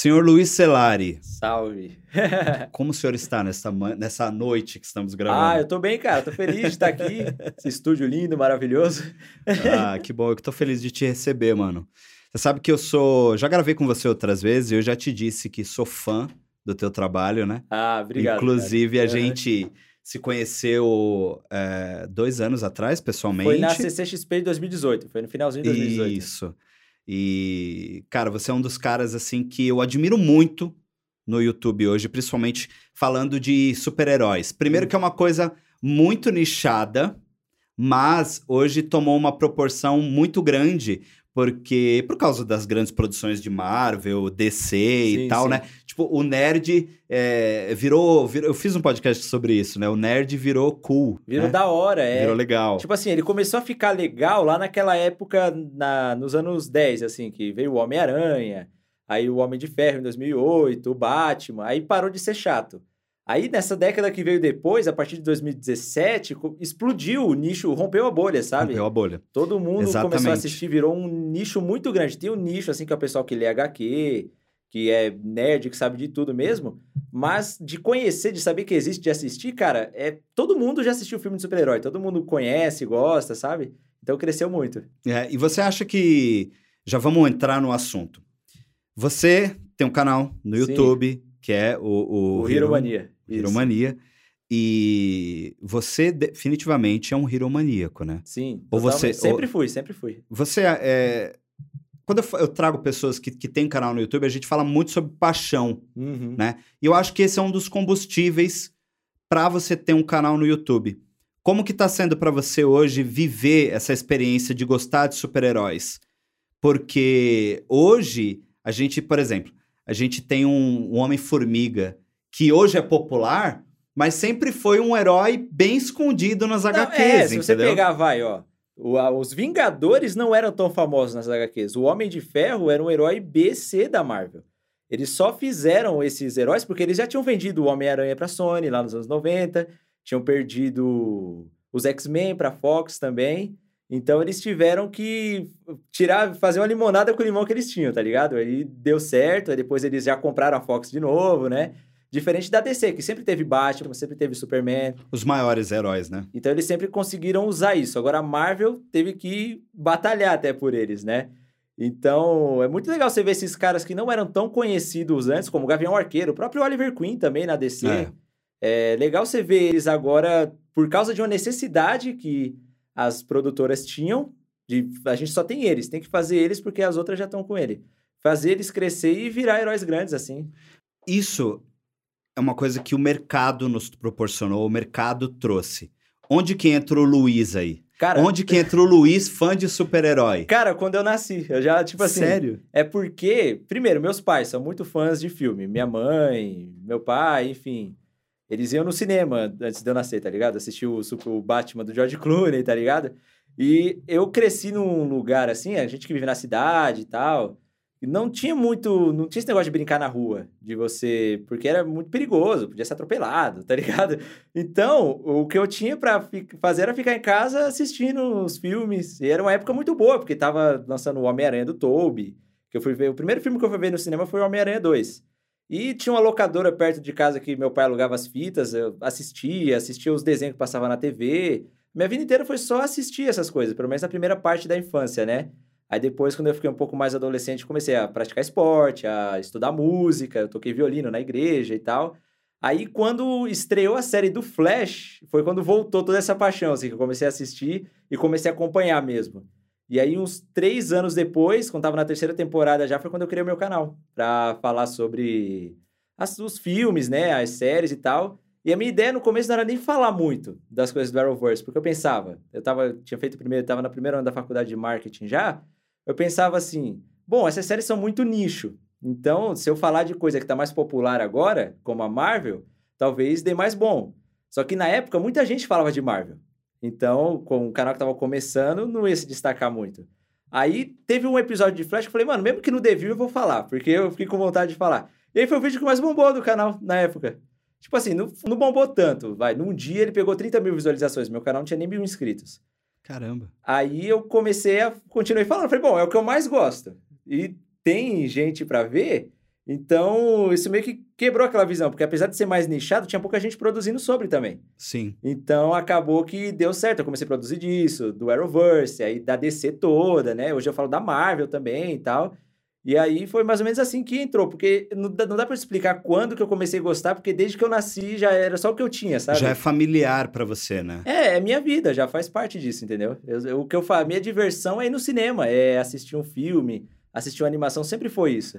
Senhor Luiz Celari, Salve. como o senhor está nessa, nessa noite que estamos gravando? Ah, eu tô bem, cara. Tô feliz de estar aqui. Esse estúdio lindo, maravilhoso. Ah, que bom. Eu tô feliz de te receber, mano. Você sabe que eu sou. Já gravei com você outras vezes e eu já te disse que sou fã do teu trabalho, né? Ah, obrigado. Inclusive, cara. a gente se conheceu é, dois anos atrás, pessoalmente. Foi na CCXP de 2018. Foi no finalzinho de 2018. Isso. E, cara, você é um dos caras, assim, que eu admiro muito no YouTube hoje, principalmente falando de super-heróis. Primeiro que é uma coisa muito nichada, mas hoje tomou uma proporção muito grande, porque por causa das grandes produções de Marvel, DC e Sim, tal, sim. né? Tipo, o nerd é, virou, virou- Eu fiz um podcast sobre isso, né? O nerd virou cool. Virou né? da hora, é. Virou legal. Tipo assim, ele começou a ficar legal lá naquela época, na, nos anos 10, assim, que veio o Homem-Aranha, aí o Homem de Ferro em 2008, o Batman, aí parou de ser chato. Aí nessa década que veio depois, a partir de 2017, co- explodiu o nicho, rompeu a bolha, sabe? Rompeu a bolha. Todo mundo começou a Exatamente. assistir, virou um nicho muito grande. Tem um nicho, assim, que é o pessoal que lê HQ, que é nerd, que sabe de tudo mesmo. Mas de conhecer, de saber que existe, de assistir, cara, é todo mundo já assistiu filme de super-herói. Todo mundo conhece, gosta, sabe? Então cresceu muito. É, e você acha que. Já vamos entrar no assunto. Você tem um canal no Sim. YouTube, que é o. O, O, Hero Mania. O Hero Mania. E você definitivamente é um hero maníaco, né? Sim. Ou você- Sempre ou- fui, sempre fui. Você é. Quando eu, eu trago pessoas que, que têm canal no YouTube, a gente fala muito sobre paixão. Uhum. né? E eu acho que esse é um dos combustíveis para você ter um canal no YouTube. Como que tá sendo para você hoje viver essa experiência de gostar de super-heróis? Porque hoje a gente, por exemplo, a gente tem um, um Homem-Formiga que hoje é popular, mas sempre foi um herói bem escondido nas Não, HQs, é, se você entendeu? pegar, vai, ó. o- a- os Vingadores não eram tão famosos nas HQs. O Homem de Ferro era um herói BC da Marvel. Eles só fizeram esses heróis porque eles já tinham vendido o Homem-Aranha pra Sony lá nos anos 90, tinham perdido os X-Men pra Fox também. Então eles tiveram que tirar, fazer uma limonada com o limão que eles tinham, tá ligado? Aí deu certo, aí depois eles já compraram a Fox de novo, né? Diferente da DC, que sempre teve Batman, sempre teve Superman. Os maiores heróis, né? Então eles sempre conseguiram usar isso. Agora a Marvel teve que batalhar até por eles, né? Então é muito legal você ver esses caras que não eram tão conhecidos antes, como o Gavião Arqueiro, o próprio Oliver Queen também na DC. É. É, legal você ver eles agora por causa de uma necessidade que as produtoras tinham. De, a gente só tem eles, tem que fazer eles porque as outras já estão com ele. Fazer eles crescer e virar heróis grandes assim. Isso é uma coisa que o mercado nos proporcionou, o mercado trouxe. Onde que entra o Luiz aí? Cara, Onde que entra o Luiz, fã de super-herói? cara, quando eu nasci, eu já, tipo assim. Sério? É porque, primeiro, meus pais são muito fãs de filme. Minha mãe, meu pai, enfim. Eles iam no cinema antes de eu nascer, tá ligado? Assistir o, Super- o Batman do George Clooney, tá ligado? E eu cresci num lugar assim, a gente que vive na cidade e tal. Não tinha muito. Não tinha esse negócio de brincar na rua, de você. Porque era muito perigoso, podia ser atropelado, tá ligado? Então, o que eu tinha fi- fazer era ficar em casa assistindo os filmes. E era uma época muito boa, porque tava lançando o Homem-Aranha do Tobey que eu fui ver. O primeiro filme que eu fui ver no cinema foi o Homem-Aranha 2. E tinha uma locadora perto de casa que meu pai alugava as fitas, eu assistia, assistia os desenhos que passavam na TV. Minha vida inteira foi só assistir essas coisas, pelo menos na primeira parte da infância, né? Aí depois, quando eu fiquei um pouco mais adolescente, comecei a praticar esporte, a estudar música, eu toquei violino na igreja e tal. Aí, quando estreou a série do Flash, foi quando voltou toda essa paixão, assim, que eu comecei a assistir e comecei a acompanhar mesmo. E aí, uns três anos depois, quando tava na terceira temporada já, foi quando eu criei o meu canal. Pra falar sobre as- os filmes, né? As séries e tal. E a minha ideia no começo não era nem falar muito das coisas do Arrowverse, porque eu pensava, eu tava, tinha feito primeiro, tava na primeira ano da faculdade de marketing já, eu pensava assim, bom, essas séries são muito nicho. Então, se eu falar de coisa que tá mais popular agora, como a Marvel, talvez dê mais bom. Só que na época, muita gente falava de Marvel. Então, com o canal que tava começando, não ia se destacar muito. Aí teve um episódio de Flash que eu falei, mano, mesmo que no Devil eu vou falar, porque eu fiquei com vontade de falar. E aí foi o vídeo que mais bombou do canal na época. Tipo assim, não, não bombou tanto, vai. Num dia ele pegou 30 mil visualizações, meu canal não tinha nem mil inscritos. Caramba. Aí eu comecei a continuei falando, falei, bom, é o que eu mais gosto. E tem gente pra ver, Então, isso meio que quebrou aquela visão, porque apesar de ser mais nichado, tinha pouca gente produzindo sobre também. Sim. Então, acabou que deu certo. Eu comecei a produzir disso, do Arrowverse, aí da DC toda, né? Hoje eu falo da Marvel também e tal. E aí foi mais ou menos assim que entrou, porque não dá, não dá pra explicar quando que eu comecei a gostar, porque desde que eu nasci já era só o que eu tinha, sabe? Já é familiar para você, né? É, é minha vida, já faz parte disso, entendeu? Eu, eu, o que eu faço, minha diversão é ir no cinema, é assistir um filme, assistir uma animação, sempre foi isso.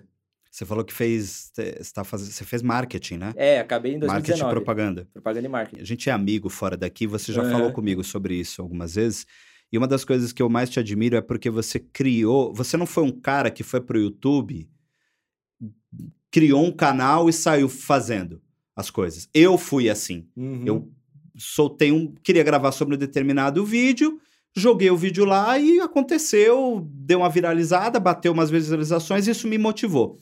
Você falou que fez, você, tá fazendo, você fez marketing, né? É, acabei em 2019. Marketing e propaganda. Propaganda e marketing. A gente é amigo fora daqui, você já Uhum. falou comigo sobre isso algumas vezes. E uma das coisas que eu mais te admiro é porque você criou. Você não foi um cara que foi pro YouTube, criou um canal e saiu fazendo as coisas. Eu fui assim. Uhum. Eu soltei um. Queria gravar sobre um determinado vídeo, joguei o vídeo lá e aconteceu, deu uma viralizada, bateu umas visualizações e isso me motivou.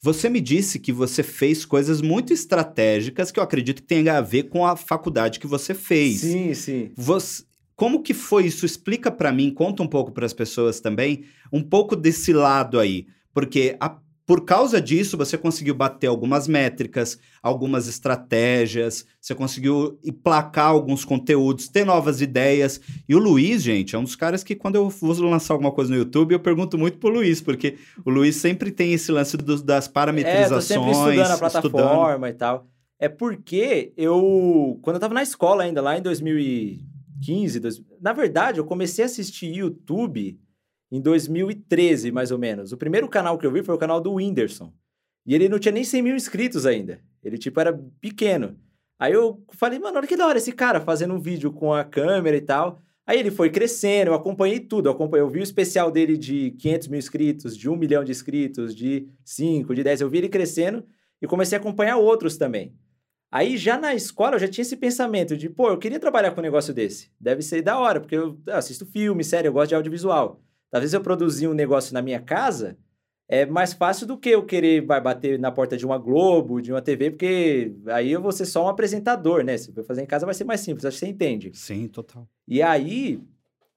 Você me disse que você fez coisas muito estratégicas que eu acredito que tenha a ver com a faculdade que você fez. Sim, sim. Você- como que foi isso? Explica pra mim, conta um pouco para as pessoas também, um pouco desse lado aí, porque a- por causa disso você conseguiu bater algumas métricas, algumas estratégias, você conseguiu emplacar alguns conteúdos, ter novas ideias. E o Luiz, gente, é um dos caras que quando eu vou lançar alguma coisa no YouTube, eu pergunto muito pro Luiz, porque o Luiz sempre tem esse lance dos- das É, tô parametrizações, sempre estudando a estudando. plataforma e tal. É porque eu, quando eu tava na escola ainda, lá em 2015, dois- na verdade, eu comecei a assistir YouTube em 2013, mais ou menos. O primeiro canal que eu vi foi o canal do Whindersson. E ele não tinha nem 100 mil inscritos ainda. Ele, tipo, era pequeno. Aí eu falei, mano, olha que da hora esse cara fazendo um vídeo com a câmera e tal. Aí ele foi crescendo, eu acompanhei tudo. Eu, acompanhei, eu vi o especial dele de 500 mil inscritos, de 1 milhão de inscritos, de 5, de 10. Eu vi ele crescendo e comecei a acompanhar outros também. Aí já na escola eu já tinha esse pensamento de, pô, eu queria trabalhar com um negócio desse. Deve ser da hora, porque eu assisto filme, série, eu gosto de audiovisual. Talvez eu produzir um negócio na minha casa é mais fácil do que eu querer vai bater na porta de uma Globo, de uma TV, porque aí eu vou ser só um apresentador, né? Se eu fazer em casa vai ser mais simples, acho que você entende. Sim, total. E aí,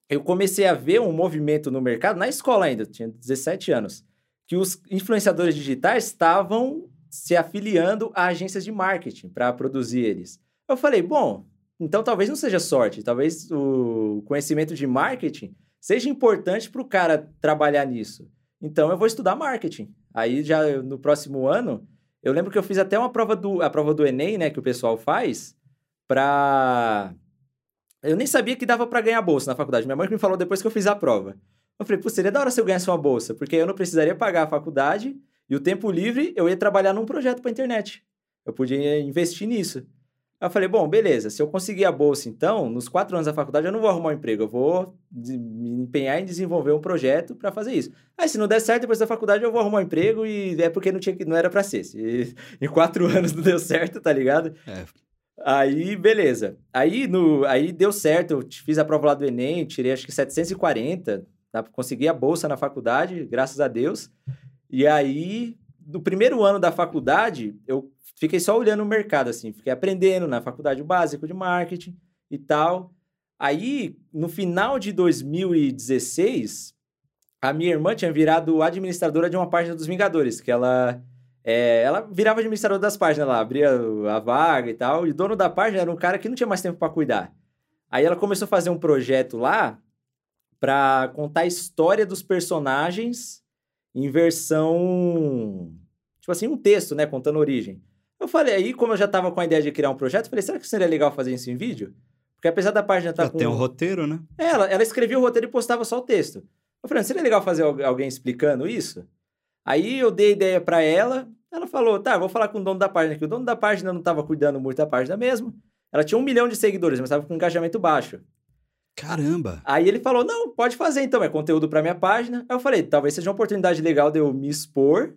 eu comecei a ver um movimento no mercado, na escola ainda, eu tinha 17 anos, que os influenciadores digitais estavam se afiliando a agências de marketing para produzir eles. Eu falei, bom, então talvez não seja sorte, talvez o conhecimento de marketing seja importante para o cara trabalhar nisso. Então eu vou estudar marketing. Aí já no próximo ano, eu lembro que eu fiz até uma prova do a prova do ENEM, né, que o pessoal faz para eu nem sabia que dava para ganhar bolsa na faculdade. Minha mãe me falou depois que eu fiz a prova. Eu falei, pô, seria da hora se eu ganhasse uma bolsa, porque eu não precisaria pagar a faculdade e o tempo livre eu ia trabalhar num projeto para internet. Eu podia investir nisso. Aí eu falei, bom, beleza, se eu conseguir a bolsa, então, nos quatro anos da faculdade eu não vou arrumar um emprego, eu vou me empenhar em desenvolver um projeto para fazer isso. Aí, se não der certo depois da faculdade, eu vou arrumar um emprego e é porque não, tinha, não era para ser. Se em quatro anos não deu certo, tá ligado? É. Aí, beleza. Aí, no, aí deu certo, eu fiz a prova lá do Enem, tirei acho que 740, dá pra conseguir a bolsa na faculdade, graças a Deus. E aí, no primeiro ano da faculdade, eu fiquei só olhando o mercado, assim, fiquei aprendendo na faculdade o básico de marketing e tal. Aí, no final de 2016, a minha irmã tinha virado administradora de uma página dos Vingadores, que ela é, ela virava administradora das páginas lá, abria a vaga e tal, e o dono da página era um cara que não tinha mais tempo para cuidar. Aí ela começou a fazer um projeto lá para contar a história dos personagens em versão tipo assim, um texto, né, contando a origem. Eu falei, aí como eu já tava com a ideia de criar um projeto, eu falei, será que seria legal fazer isso em vídeo? Porque apesar da página estar Já com tem um roteiro, né? é, ela, ela escrevia o roteiro e postava só o texto. Eu falei, seria legal fazer al- alguém explicando isso? Aí eu dei a ideia pra ela, ela falou, tá, vou falar com o dono da página, que o dono da página não tava cuidando muito da página mesmo. Ela tinha um milhão de seguidores, mas tava com engajamento baixo. Caramba. Aí ele falou, não, pode fazer então, é conteúdo pra minha página. Aí eu falei, talvez seja uma oportunidade legal de eu me expor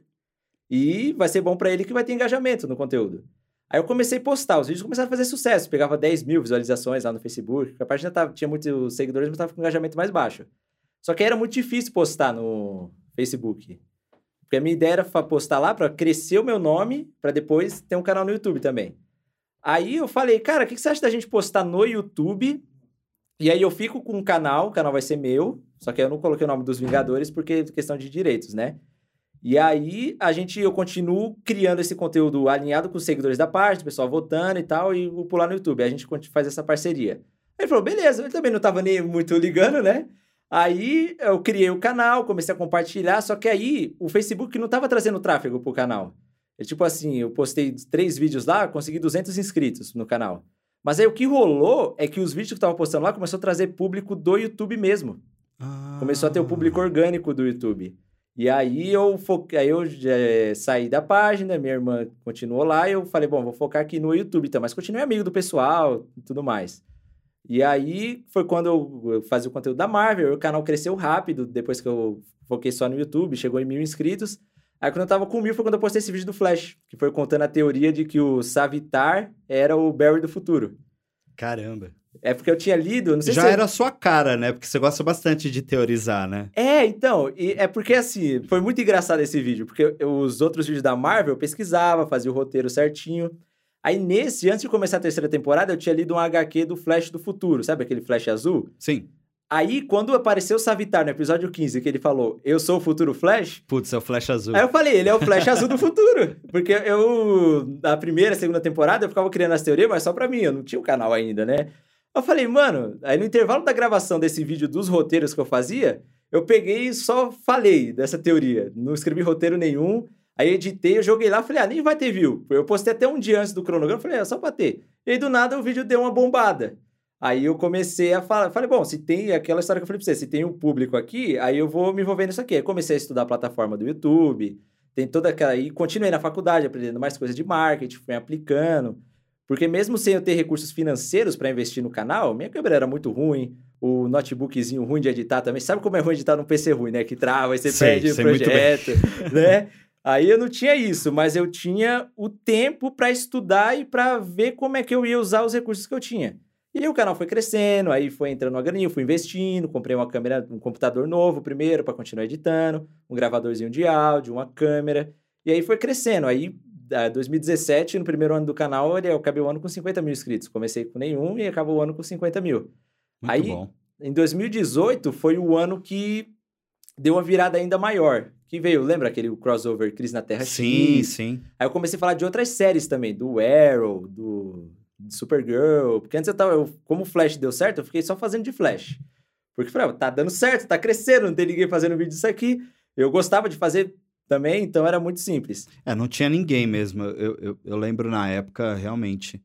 e vai ser bom pra ele que vai ter engajamento no conteúdo. Aí eu comecei a postar, os vídeos começaram a fazer sucesso, pegava 10 mil visualizações lá no Facebook, a página tava, tinha muitos seguidores, mas tava com engajamento mais baixo. Só que era muito difícil postar no Facebook. Porque a minha ideia era postar lá pra crescer o meu nome, pra depois ter um canal no YouTube também. Aí eu falei, cara, o que que você acha da gente postar no YouTube e aí eu fico com um canal, o canal vai ser meu, só que eu não coloquei o nome dos Vingadores porque é questão de direitos, né? E aí a gente, eu continuo criando esse conteúdo alinhado com os seguidores da página, o pessoal votando e tal, e vou pular no YouTube. A gente faz essa parceria. Aí ele falou, beleza, ele também não tava nem muito ligando, né? Aí eu criei o canal, comecei a compartilhar, só que aí o Facebook não tava trazendo tráfego pro canal. É tipo assim, eu postei três vídeos lá, consegui 200 inscritos no canal. Mas aí o que rolou é que os vídeos que eu tava postando lá começou a trazer público do YouTube mesmo. Ah. Começou a ter o público orgânico do YouTube. E aí eu foquei, aí eu é, saí da página, minha irmã continuou lá e eu falei, bom, vou focar aqui no YouTube então, mas continuei amigo do pessoal e tudo mais. E aí foi quando eu fazia o conteúdo da Marvel, o canal cresceu rápido, depois que eu foquei só no YouTube, chegou em mil inscritos. Aí quando eu tava com mil foi quando eu postei esse vídeo do Flash, que foi contando a teoria de que o Savitar era o Barry do futuro. Caramba. É porque eu tinha lido, não sei Já se... era a sua cara, né? Porque você gosta bastante de teorizar, né? É, então, e é porque assim, foi muito engraçado esse vídeo, porque eu- os outros vídeos da Marvel eu pesquisava, fazia o roteiro certinho. Aí nesse, antes de começar a terceira temporada, eu tinha lido um HQ do Flash do Futuro, sabe aquele Flash azul? Sim. Aí, quando apareceu o Savitar no episódio 15, que ele falou, eu sou o futuro Flash, Putz, é o Flash Azul. aí eu falei, ele é o Flash azul do futuro. Porque eu, na primeira, segunda temporada, eu ficava criando as teorias, mas só pra mim, eu não tinha o canal ainda, né? Eu falei, mano, aí no intervalo da gravação desse vídeo dos roteiros que eu fazia, eu peguei e só falei dessa teoria. Não escrevi roteiro nenhum. Aí editei, eu joguei lá, falei, ah, nem vai ter view. Eu postei até um dia antes do cronograma, falei, é só pra ter. E aí do nada o vídeo deu uma bombada. Aí eu comecei a falar, falei, bom, se tem aquela história que eu falei pra você, se tem um público aqui, aí eu vou me envolver nisso aqui. Aí comecei a estudar a plataforma do YouTube, tem toda aquela. E continuei na faculdade, aprendendo mais coisas de marketing, fui aplicando. Porque mesmo sem eu ter recursos financeiros para investir no canal, minha câmera era muito ruim, o notebookzinho ruim de editar também. Sabe como é ruim editar num PC ruim, né? Que trava, aí você Sei, perde o sei projeto, né? Aí eu não tinha isso, mas eu tinha o tempo para estudar e para ver como é que eu ia usar os recursos que eu tinha. E aí o canal foi crescendo, aí foi entrando uma graninha, fui investindo, comprei uma câmera, um computador novo primeiro para continuar editando, um gravadorzinho de áudio, uma câmera, e aí foi crescendo. Aí, ah, 2017, no primeiro ano do canal, eu acabei o ano com 50 mil inscritos. Comecei com nenhum e acabou o ano com 50 mil. Muito aí- bom. Em 2018 foi o ano que deu uma virada ainda maior. Que veio, lembra aquele crossover Cris na Terra Sim, X? sim. Aí eu comecei a falar de outras séries também, do Arrow, do de Supergirl. Porque antes eu tava, eu- como o Flash deu certo, eu fiquei só fazendo de Flash. Porque falei, ah, tá dando certo, tá crescendo, não tem ninguém fazendo vídeo disso aqui. Eu gostava de fazer também, então era muito simples. É, não tinha ninguém mesmo. Eu, eu, eu lembro na época, realmente.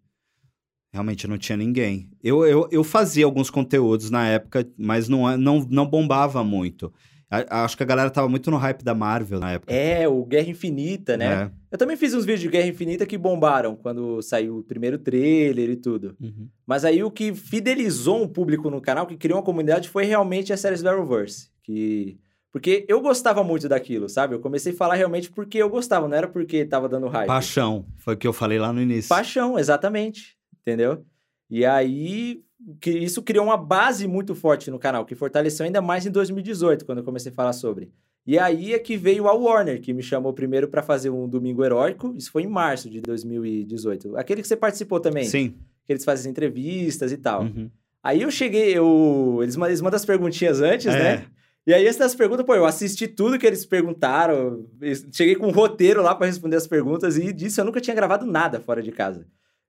Realmente não tinha ninguém. Eu, eu, eu fazia alguns conteúdos na época, mas não, é- não, não bombava muito. A- acho que a galera tava muito no hype da Marvel na época. É, o Guerra Infinita, né? É. Eu também fiz uns vídeos de Guerra Infinita que bombaram quando saiu o primeiro trailer e tudo. Uhum. Mas aí o que fidelizou um público no canal, que criou uma comunidade, foi realmente as séries do Arrowverse. Que... Porque eu gostava muito daquilo, sabe? Eu comecei a falar realmente porque eu gostava, não era porque tava dando hype. Paixão, foi o que eu falei lá no início. Paixão, exatamente. Entendeu? E aí, que isso criou uma base muito forte no canal, que fortaleceu ainda mais em 2018, quando eu comecei a falar sobre. E aí é que veio a Warner, que me chamou primeiro para fazer um Domingo Heróico. Isso foi em março de 2018. Aquele que você participou também. Sim. Que eles fazem entrevistas e tal. Uhum. Aí eu cheguei, eu... Eles, mandam, eles mandam as perguntinhas antes, É. né? E aí, essas perguntas, pô, eu assisti tudo que eles perguntaram. Cheguei com um roteiro lá para responder as perguntas e disso eu nunca tinha gravado nada fora de casa.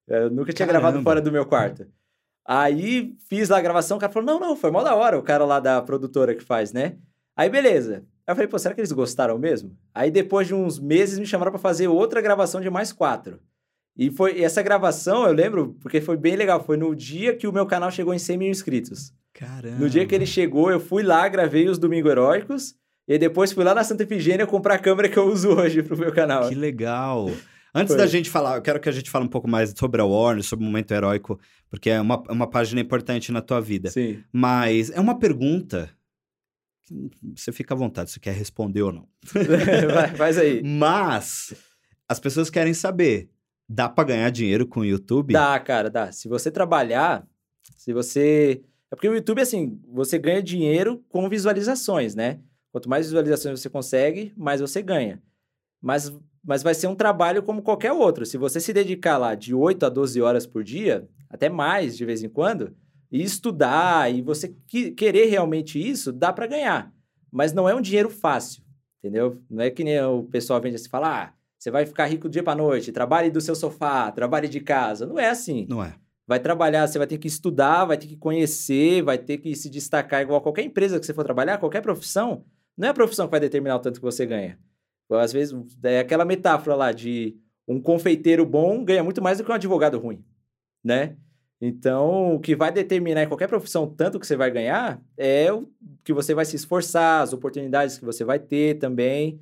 Eu nunca tinha Caramba. gravado fora do meu quarto. Aí fiz lá a gravação, o cara falou: não, não, foi mó da hora, o cara lá da produtora que faz, né? Aí beleza. Aí eu falei, pô, será que eles gostaram mesmo? Aí depois de uns meses me chamaram para fazer outra gravação de mais quatro. E foi essa gravação, eu lembro, porque foi bem legal. Foi no dia que o meu canal chegou em 100 mil inscritos. Caramba. No dia que ele chegou, eu fui lá, gravei os Domingo Heróicos. E depois fui lá na Santa Efigênia comprar a câmera que eu uso hoje pro meu canal. Que legal. Antes Foi. da gente falar, eu quero que a gente fale um pouco mais sobre a Warner, sobre o momento heróico, porque é uma, é uma página importante na tua vida. Sim. Mas é uma pergunta. que Você fica à vontade, se quer responder ou não. Vai, faz aí. Mas as pessoas querem saber: dá pra ganhar dinheiro com o YouTube? Dá, cara, dá. Se você trabalhar, se você. É porque o YouTube, assim, você ganha dinheiro com visualizações, né? Quanto mais visualizações você consegue, mais você ganha. Mas, mas vai ser um trabalho como qualquer outro. Se você se dedicar lá de 8 a 12 horas por dia, até mais de vez em quando, e estudar, e você que- querer realmente isso, dá para ganhar. Mas não é um dinheiro fácil. entendeu? Não é que nem o pessoal vende assim, fala, ah, você vai ficar rico do dia pra noite, trabalhe do seu sofá, trabalhe de casa. Não é assim. Não é. Vai trabalhar, você vai ter que estudar, vai ter que conhecer, vai ter que se destacar igual a qualquer empresa que você for trabalhar, qualquer profissão. Não é a profissão que vai determinar o tanto que você ganha. Às vezes, é aquela metáfora lá de um confeiteiro bom ganha muito mais do que um advogado ruim, né? Então, o que vai determinar em qualquer profissão tanto que você vai ganhar é o que você vai se esforçar, as oportunidades que você vai ter também.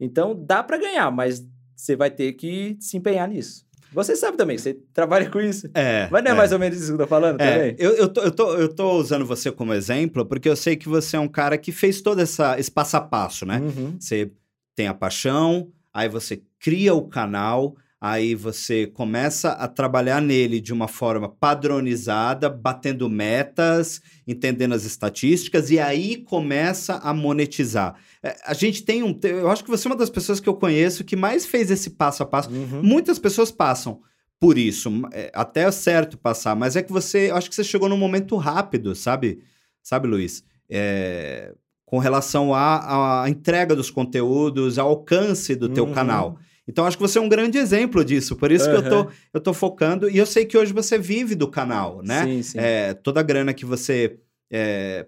Então, dá para ganhar, mas você vai ter que se empenhar nisso. Você sabe também, você trabalha com isso. É. Mas não é, é. mais ou menos isso que eu tô falando É, também? eu, eu, tô, eu, tô, eu tô usando você como exemplo porque eu sei que você é um cara que fez todo essa, esse passo a passo, né? Uhum. Você tem a paixão, aí você cria o canal, aí você começa a trabalhar nele de uma forma padronizada, batendo metas, entendendo as estatísticas, e aí começa a monetizar. É, a gente tem um. Eu acho que você é uma das pessoas que eu conheço que mais fez esse passo a passo. Uhum. Muitas pessoas passam por isso, é, até é certo passar, mas é que você. Eu acho que você chegou num momento rápido, sabe? Sabe, Luiz? É, com relação à, à entrega dos conteúdos, ao alcance do teu Uhum. canal. Então, acho que você é um grande exemplo disso. Por isso que eu tô, eu tô focando. E eu sei que hoje você vive do canal, né? Sim, sim. É, toda a grana que você é,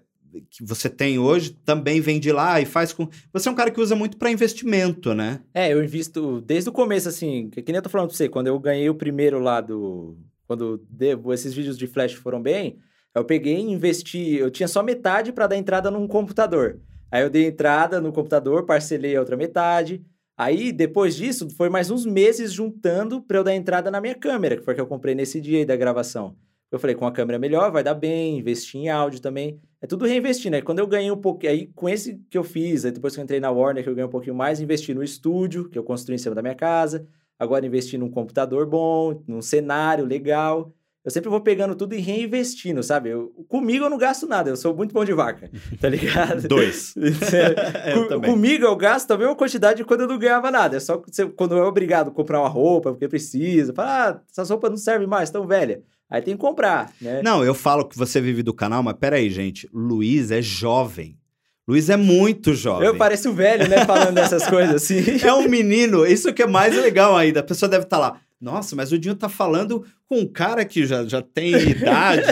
que você tem hoje também vem de lá e faz com. Você é um cara que usa muito para investimento, né? É, eu invisto desde o começo, assim, que, que nem eu tô falando pra você, quando eu ganhei o primeiro lá do. Quando devo, esses vídeos de flash foram bem, eu peguei e investi. Eu tinha só metade para dar entrada num computador. Aí eu dei entrada no computador, parcelei a outra metade. Aí, depois disso, foi mais uns meses juntando para eu dar entrada na minha câmera, que foi que eu comprei nesse dia aí da gravação. Eu falei, com a câmera melhor, vai dar bem, investi em áudio também. É tudo reinvestindo. Aí quando eu ganhei um pouco, aí com esse que eu fiz, aí depois que eu entrei na Warner, que eu ganhei um pouquinho mais, investi no estúdio, que eu construí em cima da minha casa. Agora investi num computador bom, num cenário legal. Eu sempre vou pegando tudo e reinvestindo, sabe? Eu- comigo eu não gasto nada, eu sou muito bom de vaca, tá ligado? Dois. eu Com-. Comigo eu gasto a mesma quantidade de quando eu não ganhava nada. É só quando é obrigado a comprar uma roupa, porque precisa. Fala, ah, essas roupas não servem mais, estão velhas. Aí tem que comprar, né? Não, eu falo que você vive do canal, mas peraí, gente. Luiz é jovem. Luiz é muito jovem. eu pareço velho, né, falando dessas coisas assim. É um menino, isso que é mais legal ainda. A pessoa deve estar lá. Nossa, mas o Dinho tá falando com um cara que já, já tem idade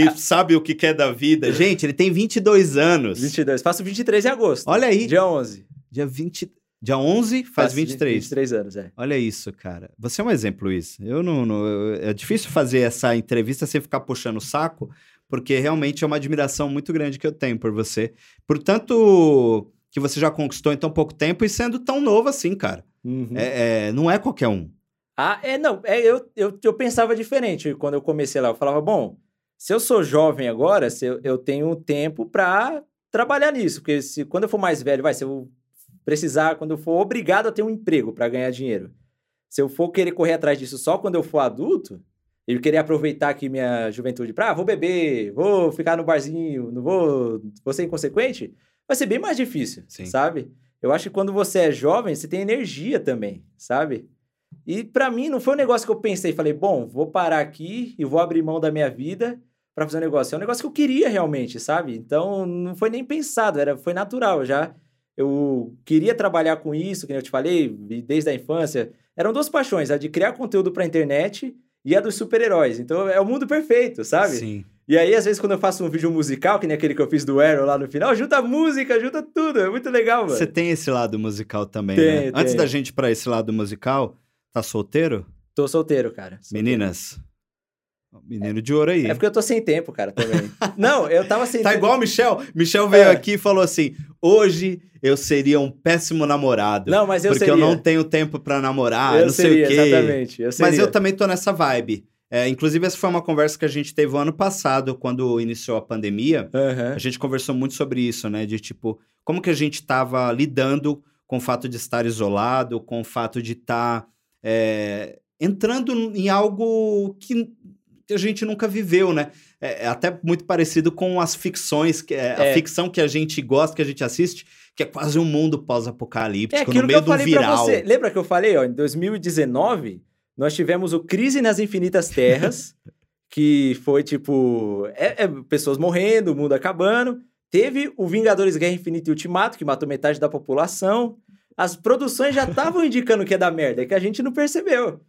e sabe o que quer da vida. Gente, ele tem 22 anos. 22. Faço 23 em agosto. Olha aí, Dia 11. dia 20, dia 11 faz Faço 23. 23 anos, é. Olha isso, cara. Você é um exemplo, Luiz. Eu não, não- eu- é difícil fazer essa entrevista sem ficar puxando o saco, porque realmente é uma admiração muito grande que eu tenho por você. Por tanto que você já conquistou em tão pouco tempo e sendo tão novo assim, cara. Uhum. É, é, não é qualquer um. Ah, é, não, é, eu, eu, eu pensava diferente quando eu comecei lá. Eu falava, bom, se eu sou jovem agora, se eu, eu tenho tempo pra trabalhar nisso. Porque se quando eu for mais velho, vai, se eu precisar, quando eu for obrigado a ter um emprego pra ganhar dinheiro, se eu for querer correr atrás disso só quando eu for adulto, e querer aproveitar aqui minha juventude pra, ah, vou beber, vou ficar no barzinho, não vou, vou ser inconsequente, vai ser bem mais difícil, Sim. sabe? Eu acho que quando você é jovem, você tem energia também, sabe? E pra mim não foi um negócio que eu pensei, falei, bom, vou parar aqui e vou abrir mão da minha vida pra fazer um negócio. É um negócio que eu queria realmente, sabe? Então não foi nem pensado, era foi natural já. Eu queria trabalhar com isso, que eu te falei, desde a infância. Eram duas paixões, a de criar conteúdo pra internet e a dos super-heróis. Então é o mundo perfeito, sabe? Sim. E aí, às vezes, quando eu faço um vídeo musical, que nem aquele que eu fiz do Arrow lá no final, junta música, junta tudo. É muito legal, mano. Você tem esse lado musical também, Tenho, né? Antes tenho. da gente ir pra esse lado musical, tá solteiro? Tô solteiro, cara. Solteiro. Meninas. Menino de ouro aí. É porque eu tô sem tempo, cara, também. Não, eu tava sem Tá tempo. igual o Michel. Michel veio É. aqui e falou assim: hoje eu seria um péssimo namorado. Não, mas eu porque seria. eu não tenho tempo pra namorar, eu não seria, sei o quê. exatamente. Eu seria. Mas eu também tô nessa vibe. É, inclusive, essa foi uma conversa que a gente teve o ano passado, quando iniciou a pandemia. Aham. A gente conversou muito sobre isso, né? De tipo, como que a gente tava lidando com o fato de estar isolado, com o fato de estar é, entrando em algo que a gente nunca viveu, né? É, é até muito parecido com as ficções, que é, a É. ficção que a gente gosta, que a gente assiste, que é quase um mundo pós-apocalíptico, É no meio do viral. você. Lembra que eu falei, ó, em 2019, nós tivemos o Crise nas Infinitas Terras, que foi tipo. É pessoas morrendo, o mundo acabando. Teve o Vingadores Guerra Infinita e Ultimato, que matou metade da população. As produções já estavam indicando que ia dar merda, é que a gente não percebeu.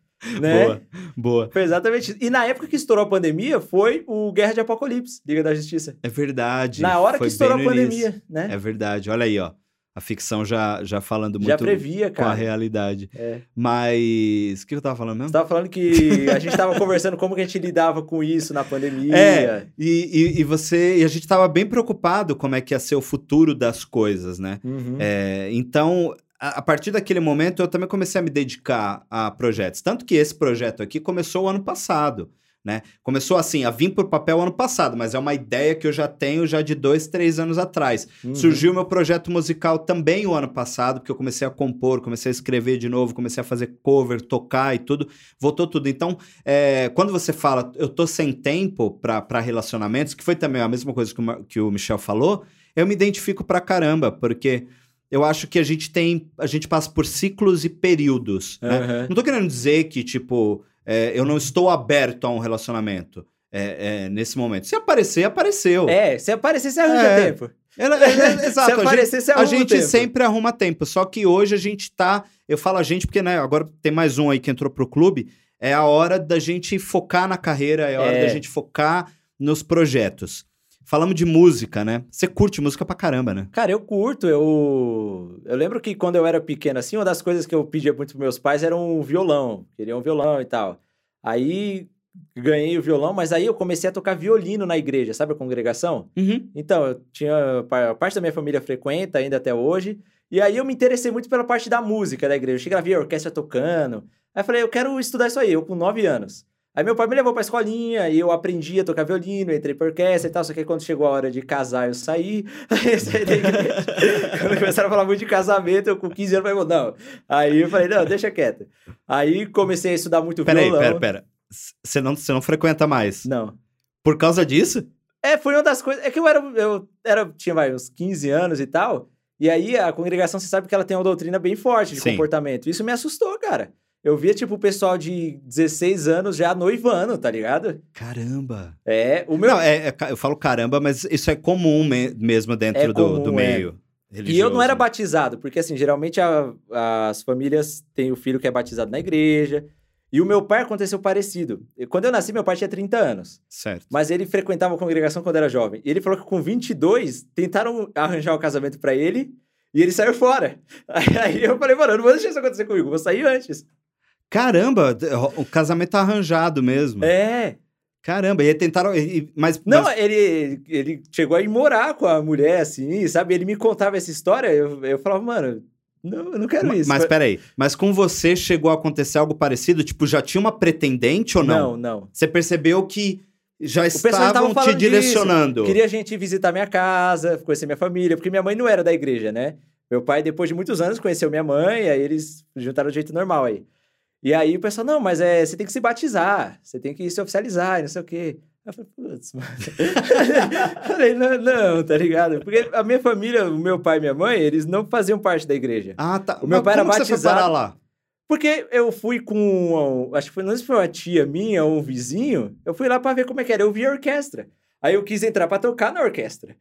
Né? Boa, boa. Foi exatamente isso. E na época que estourou a pandemia, foi o Guerra de Apocalipse, Liga da Justiça. É verdade. Na hora que estourou a pandemia, início. né? É verdade. Olha aí, ó. A ficção já, já falando Já muito previa, com a realidade. É. Mas. O que eu tava falando mesmo? Você tava falando que a gente tava conversando como que a gente lidava com isso na pandemia. É, e, e, e você. E a gente tava bem preocupado como é que ia ser o futuro das coisas, né? Uhum. É, então, a, partir daquele momento, eu também comecei a me dedicar a projetos. Tanto que esse projeto aqui começou o ano passado. Né? Começou assim, a vir por papel ano passado, mas é uma ideia que eu já tenho já de dois, três anos atrás. Uhum. Surgiu meu projeto musical também o ano passado, porque eu comecei a compor, comecei a escrever de novo, comecei a fazer cover, tocar e tudo, voltou tudo. Então, é, quando você fala, eu tô sem tempo para relacionamentos, que foi também a mesma coisa que o, que o Michel falou, eu me identifico pra caramba, porque eu acho que a gente tem, a gente passa por ciclos e períodos, né? Aham. Não tô querendo dizer que, tipo, é, eu não estou aberto a um relacionamento é, é, nesse momento. Se aparecer, apareceu. É, se aparecer, você arranja É. tempo. É, é, exato. se a gente- aparecer, você a arruma gente tempo. sempre arruma tempo, só que hoje a gente tá. Eu falo a gente porque, né, agora tem mais um aí que entrou pro clube. É a hora da gente focar na carreira, é a hora É. da gente focar nos projetos. Falamos de música, né? Você curte música pra caramba, né? Cara, eu curto, eu... Eu lembro que quando eu era pequeno, assim, uma das coisas que eu pedia muito pros meus pais era um violão. Queria um violão e tal. Aí ganhei o violão, mas aí eu comecei a tocar violino na igreja, sabe a congregação? Uhum. Então, eu tinha... A parte da minha família frequenta ainda até hoje. E aí eu me interessei muito pela parte da música da igreja. Eu cheguei a ver a orquestra tocando. Aí eu falei, eu quero estudar isso aí, eu com nove anos. Aí meu pai me levou pra escolinha e eu aprendi a tocar violino, entrei pra orquestra e tal. Só que quando chegou a hora de casar, eu saí. Aí eu saí da igreja. quando começaram a falar muito de casamento, eu com 15 anos falei, não. Aí eu falei, não, deixa quieto. Aí comecei a estudar muito Peraí, violão. pera, pera. Você não, não frequenta mais. Não. Por causa disso? É, foi uma das coisas. É que eu era. Eu era, tinha vai, uns 15 anos e tal. E aí a congregação, você sabe que ela tem uma doutrina bem forte de Sim. comportamento. Isso me assustou, cara. Eu via, tipo, o pessoal de 16 anos já noivando, tá ligado? Caramba. É, o meu. Não, é, é eu falo caramba, mas isso é comum me- mesmo dentro É do, comum, do é. meio. E eu religioso. não era batizado, porque assim, geralmente a- as famílias têm o filho que é batizado na igreja. E o meu pai aconteceu parecido. Quando eu nasci, meu pai tinha 30 anos. Certo. Mas ele frequentava a congregação quando era jovem. E ele falou que com 22, tentaram arranjar o casamento pra ele e ele saiu fora. Aí eu falei, mano, eu não vou deixar isso acontecer comigo, eu vou sair antes. Caramba, o casamento tá arranjado mesmo. É. Caramba, e tentaram. e- Mas, Não, mas- ele, ele chegou a ir morar com a mulher, assim, sabe? Ele me contava essa história, eu, eu falava, mano, não, eu não quero ma- isso. mas peraí, mas com você chegou a acontecer algo parecido? Tipo, já tinha uma pretendente ou não? Não, não. Você percebeu que já pessoal estavam tava te direcionando. Queria a gente visitar minha casa, conhecer minha família, porque minha mãe não era da igreja, né? Meu pai, depois de muitos anos, conheceu minha mãe, aí eles juntaram do jeito normal aí. E aí o pessoal, não, mas é, você tem que se batizar, você tem que se oficializar, e não sei o quê. Eu falei, putz, mano. falei, não, não, tá ligado? Porque a minha família, o meu pai e minha mãe, eles não faziam parte da igreja. Ah, tá. O meu Mas pai era você foi batizado. parar lá? Porque eu fui com. Acho que foi, não sei se foi uma tia minha ou um vizinho. Eu fui lá pra ver como é que era. Eu vi a orquestra. Aí eu quis entrar pra tocar na orquestra.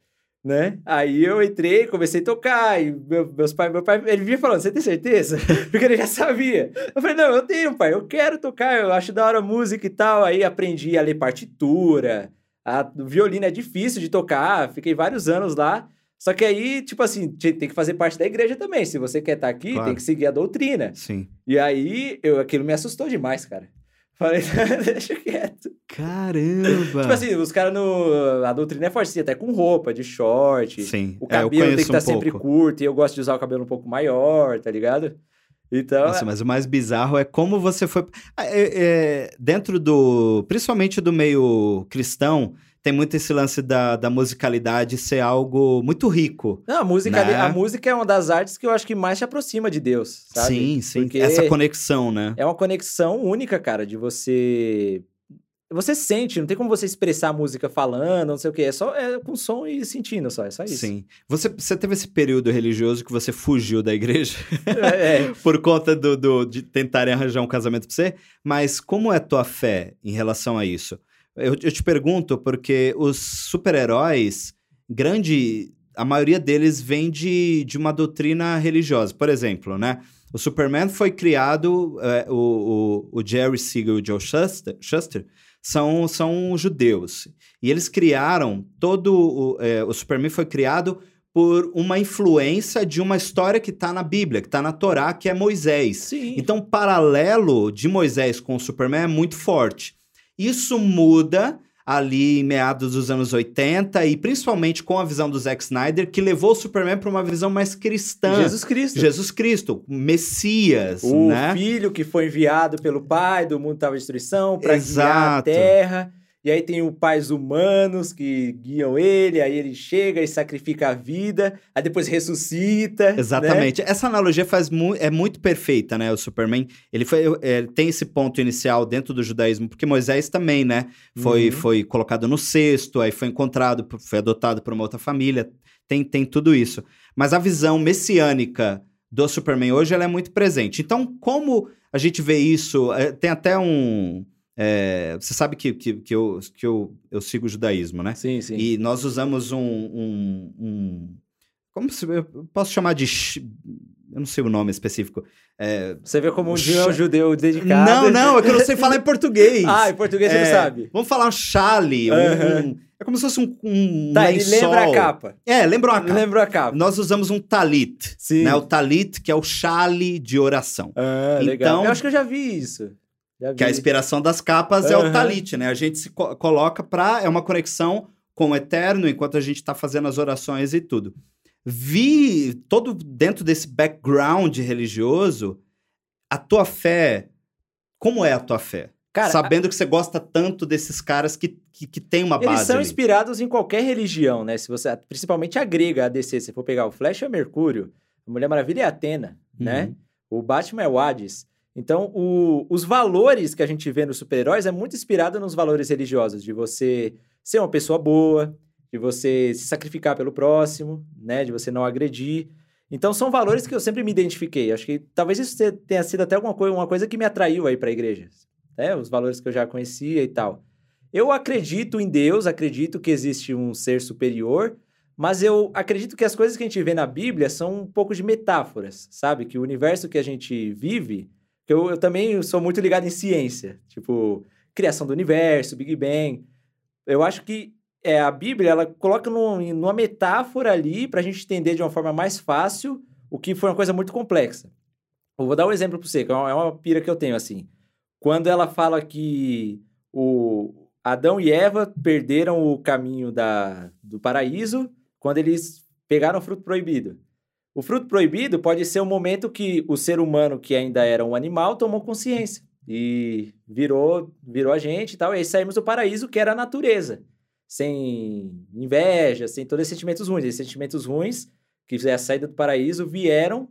Né? Aí eu entrei, comecei a tocar. E meu- meus pais, meu pai, ele vinha falando: Você tem certeza? Porque ele já sabia. Eu falei: Não, eu tenho, pai. Eu quero tocar. Eu acho da hora a música e tal. Aí aprendi a ler partitura. A, o violino é difícil de tocar. Fiquei vários anos lá. Só que aí, tipo assim, te- tem que fazer parte da igreja também. Se você quer estar aqui, Claro. tem que seguir a doutrina. Sim. E aí, eu, aquilo me assustou demais, cara. Falei, deixa quieto. Caramba. Tipo assim, os caras no. A doutrina é forte, até com roupa, de short. Sim. O É, cabelo tem que estar um sempre pouco. curto, e eu gosto de usar o cabelo um pouco maior, tá ligado? Então. Nossa, mas o mais bizarro é como você foi. Ah, é- é, dentro do. Principalmente do meio cristão, tem muito esse lance da, da musicalidade ser algo muito rico. Não, a música, Né? a música é uma das artes que eu acho que mais te aproxima de Deus, sabe? Sim, sim. Porque Essa conexão, né? é uma conexão única, cara, de você. Você sente, não tem como você expressar a música falando, não sei o quê. É só é com som e sentindo só, é só isso. Sim. Você, você teve esse período religioso que você fugiu da igreja É, por conta do, do- de tentarem arranjar um casamento pra você, mas como é a tua fé em relação a isso? Eu, eu te pergunto porque os super-heróis, grande. A maioria deles vem de, de uma doutrina religiosa. Por exemplo, né? O Superman foi criado. é, o, o, o Jerry Siegel e o Joe Shuster, Shuster são, são judeus. E eles criaram todo. O, é, o Superman foi criado por uma influência de uma história que está na Bíblia, que está na Torá, que é Moisés. Sim. Então, o paralelo de Moisés com o Superman é muito forte. Isso muda ali em meados dos anos 80 e principalmente com a visão do Zack Snyder, que levou o Superman para uma visão mais cristã. Jesus Cristo. Jesus Cristo, Messias, O né? filho que foi enviado pelo pai do mundo estava em destruição para guiar a terra. E aí tem os pais humanos que guiam ele, aí ele chega e sacrifica a vida, aí depois ressuscita. né? Exatamente. Essa analogia faz mu é muito perfeita, né? O Superman, ele foi, é, tem esse ponto inicial dentro do judaísmo, porque Moisés também, né? Foi, Uhum. foi colocado no cesto, aí foi encontrado, foi adotado por uma outra família. Tem, tem tudo isso. Mas a visão messiânica do Superman hoje, ela é muito presente. Então, como a gente vê isso? É, tem até um... é, você sabe que, que, que, eu, que eu, eu sigo o judaísmo, né? Sim, sim. E nós usamos um. um, um- como se, eu posso chamar de. Eu não sei o nome específico. É, Você vê como um dia é um judeu dedicado. não, não, é que eu não sei falar em português. Ah, em português você É, não sabe. Vamos falar um chale. um- Aham. um- é como se fosse um, um Tá, ele lençol. lembra a capa. É, lembra uma capa. Lembra a capa. Nós usamos um talit. Sim. Né? O talit, que é o chale de oração. Ah, legal. Então- Eu acho que eu já vi isso. Que a inspiração das capas é o talit, né? A gente se co- coloca pra. É uma conexão com o eterno enquanto a gente tá fazendo as orações e tudo. Vi todo dentro desse background religioso, a tua fé. Como é a tua fé? Cara, Sabendo que você gosta tanto desses caras que, que, que tem uma Eles base. são ali. inspirados em qualquer religião, né? Se você, principalmente a grega, a DC. Se for pegar o Flash é Mercúrio, a Mulher Maravilha é Atena, né? Uhum. O Batman é o Hades. Então, o- os valores que a gente vê nos super-heróis é muito inspirado nos valores religiosos, de você ser uma pessoa boa, de você se sacrificar pelo próximo, né? De você não agredir. Então, são valores que eu sempre me identifiquei. Acho que talvez isso te- tenha sido até alguma coisa, uma coisa que me atraiu aí para a igreja, né? Os valores que eu já conhecia e tal. Eu acredito em Deus, acredito que existe um ser superior, mas eu acredito que as coisas que a gente vê na Bíblia são um pouco de metáforas, sabe? Que o universo que a gente vive, eu, eu também sou muito ligado em ciência, tipo, criação do universo, Big Bang. Eu acho que é, a Bíblia, ela coloca num- numa metáfora ali para a gente entender de uma forma mais fácil o que foi uma coisa muito complexa. Eu vou dar um exemplo para você, que é uma, é uma pira que eu tenho, assim. Quando ela fala que o Adão e Eva perderam o caminho da, do paraíso quando eles pegaram o fruto proibido. O fruto proibido pode ser o momento que o ser humano, que ainda era um animal, tomou consciência e virou, virou a gente e tal. E aí saímos do paraíso, que era a natureza. Sem inveja, sem todos esses sentimentos ruins. Esses sentimentos ruins, que é a saída do paraíso, vieram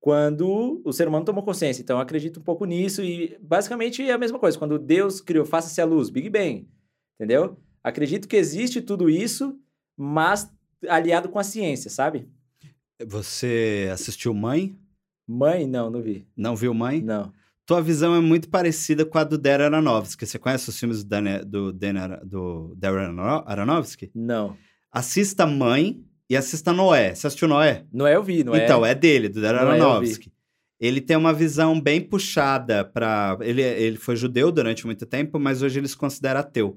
quando o ser humano tomou consciência. Então, eu acredito um pouco nisso e basicamente é a mesma coisa. Quando Deus criou, faça-se a luz, Big Bang, entendeu? Acredito que existe tudo isso, mas aliado com a ciência, sabe? Você assistiu Mãe? Mãe, não, não vi. Não viu Mãe? Não. Tua visão é muito parecida com a do Darren Aronofsky. Você conhece os filmes do, Dan, do, Dan, do Darren Aron- Aronofsky? Não. Assista Mãe e assista Noé. Você assistiu Noé? Noé eu vi, não é? Então, é dele, do Darren Noé. Aronofsky. Ele tem uma visão bem puxada para. Ele, ele foi judeu durante muito tempo, mas hoje ele se considera ateu.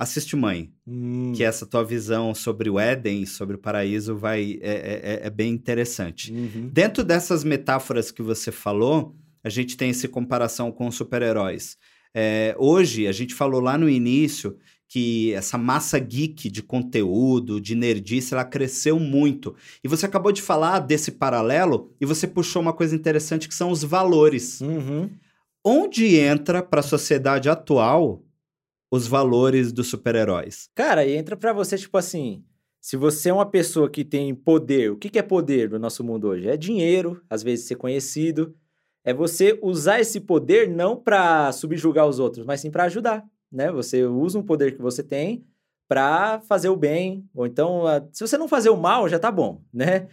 Assiste Mãe, Hum. que essa tua visão sobre o Éden, sobre o paraíso, vai é, é- é- é bem interessante. Uhum. Dentro dessas metáforas que você falou, a gente tem essa comparação com super-heróis. É, hoje, a gente falou lá no início que essa massa geek de conteúdo, de nerdice, ela cresceu muito. E você acabou de falar desse paralelo e você puxou uma coisa interessante que são os valores. Uhum. Onde entra para a sociedade atual os valores dos super-heróis? Cara, e entra pra você, tipo assim, se você é uma pessoa que tem poder, o que, que é poder no nosso mundo hoje? É dinheiro, às vezes ser conhecido. É você usar esse poder não pra subjugar os outros, mas sim pra ajudar, né? Você usa um poder que você tem pra fazer o bem, ou então, se você não fazer o mal, já tá bom, né?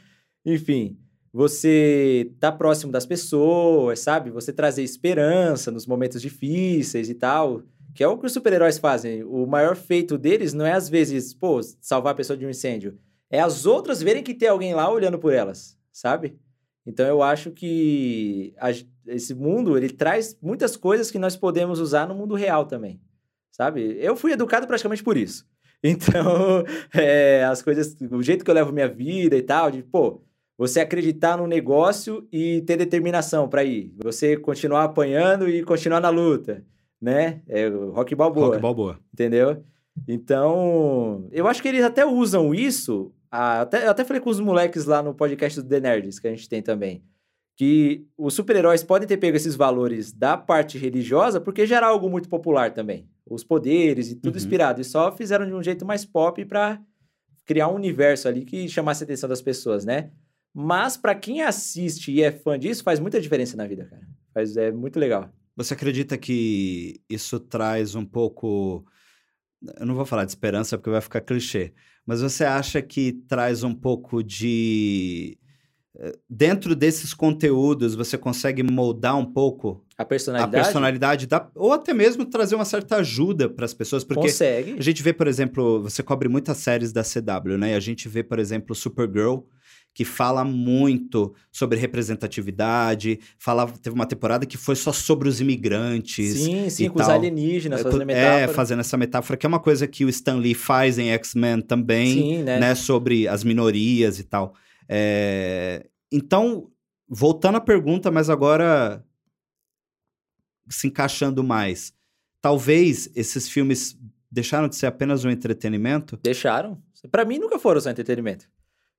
Enfim, você tá próximo das pessoas, sabe? Você trazer esperança nos momentos difíceis e tal. Que é o que os super-heróis fazem. O maior feito deles não é, às vezes, pô, salvar a pessoa de um incêndio. é as outras verem que tem alguém lá olhando por elas, sabe? Então eu acho que a, esse mundo ele traz muitas coisas que nós podemos usar no mundo real também, sabe? Eu fui educado praticamente por isso. Então, é, as coisas, o jeito que eu levo minha vida e tal, de pô, você acreditar no negócio e ter determinação para ir, você continuar apanhando e continuar na luta, né? É rock balboa. Rock balboa. Entendeu? Então, eu acho que eles até usam isso. até, eu até falei com os moleques lá no podcast do The Nerds, que a gente tem também. Que os super-heróis podem ter pego esses valores da parte religiosa porque já era algo muito popular também. Os poderes e tudo uhum. inspirado. E só fizeram de um jeito mais pop para criar um universo ali que chamasse a atenção das pessoas, né? Mas para quem assiste e é fã disso, faz muita diferença na vida, cara. Faz, é muito legal. Você acredita que isso traz um pouco eu não vou falar de esperança porque vai ficar clichê, mas você acha que traz um pouco de eh, dentro desses conteúdos você consegue moldar um pouco a personalidade, a personalidade da, ou até mesmo trazer uma certa ajuda para as pessoas, porque consegue. a gente vê, por exemplo, você cobre muitas séries da CW, né? E a gente vê, por exemplo, Supergirl, que fala muito sobre representatividade. Fala, teve uma temporada que foi só sobre os imigrantes. Sim, sim, com tal. os alienígenas, fazendo é, metáfora. É, fazendo essa metáfora, que é uma coisa que o Stan Lee faz em X-Men também, sim, né? né? Sobre as minorias e tal. É... Então, voltando à pergunta, mas agora se encaixando mais. Talvez esses filmes deixaram de ser apenas um entretenimento? Deixaram. Para mim nunca foram só entretenimento.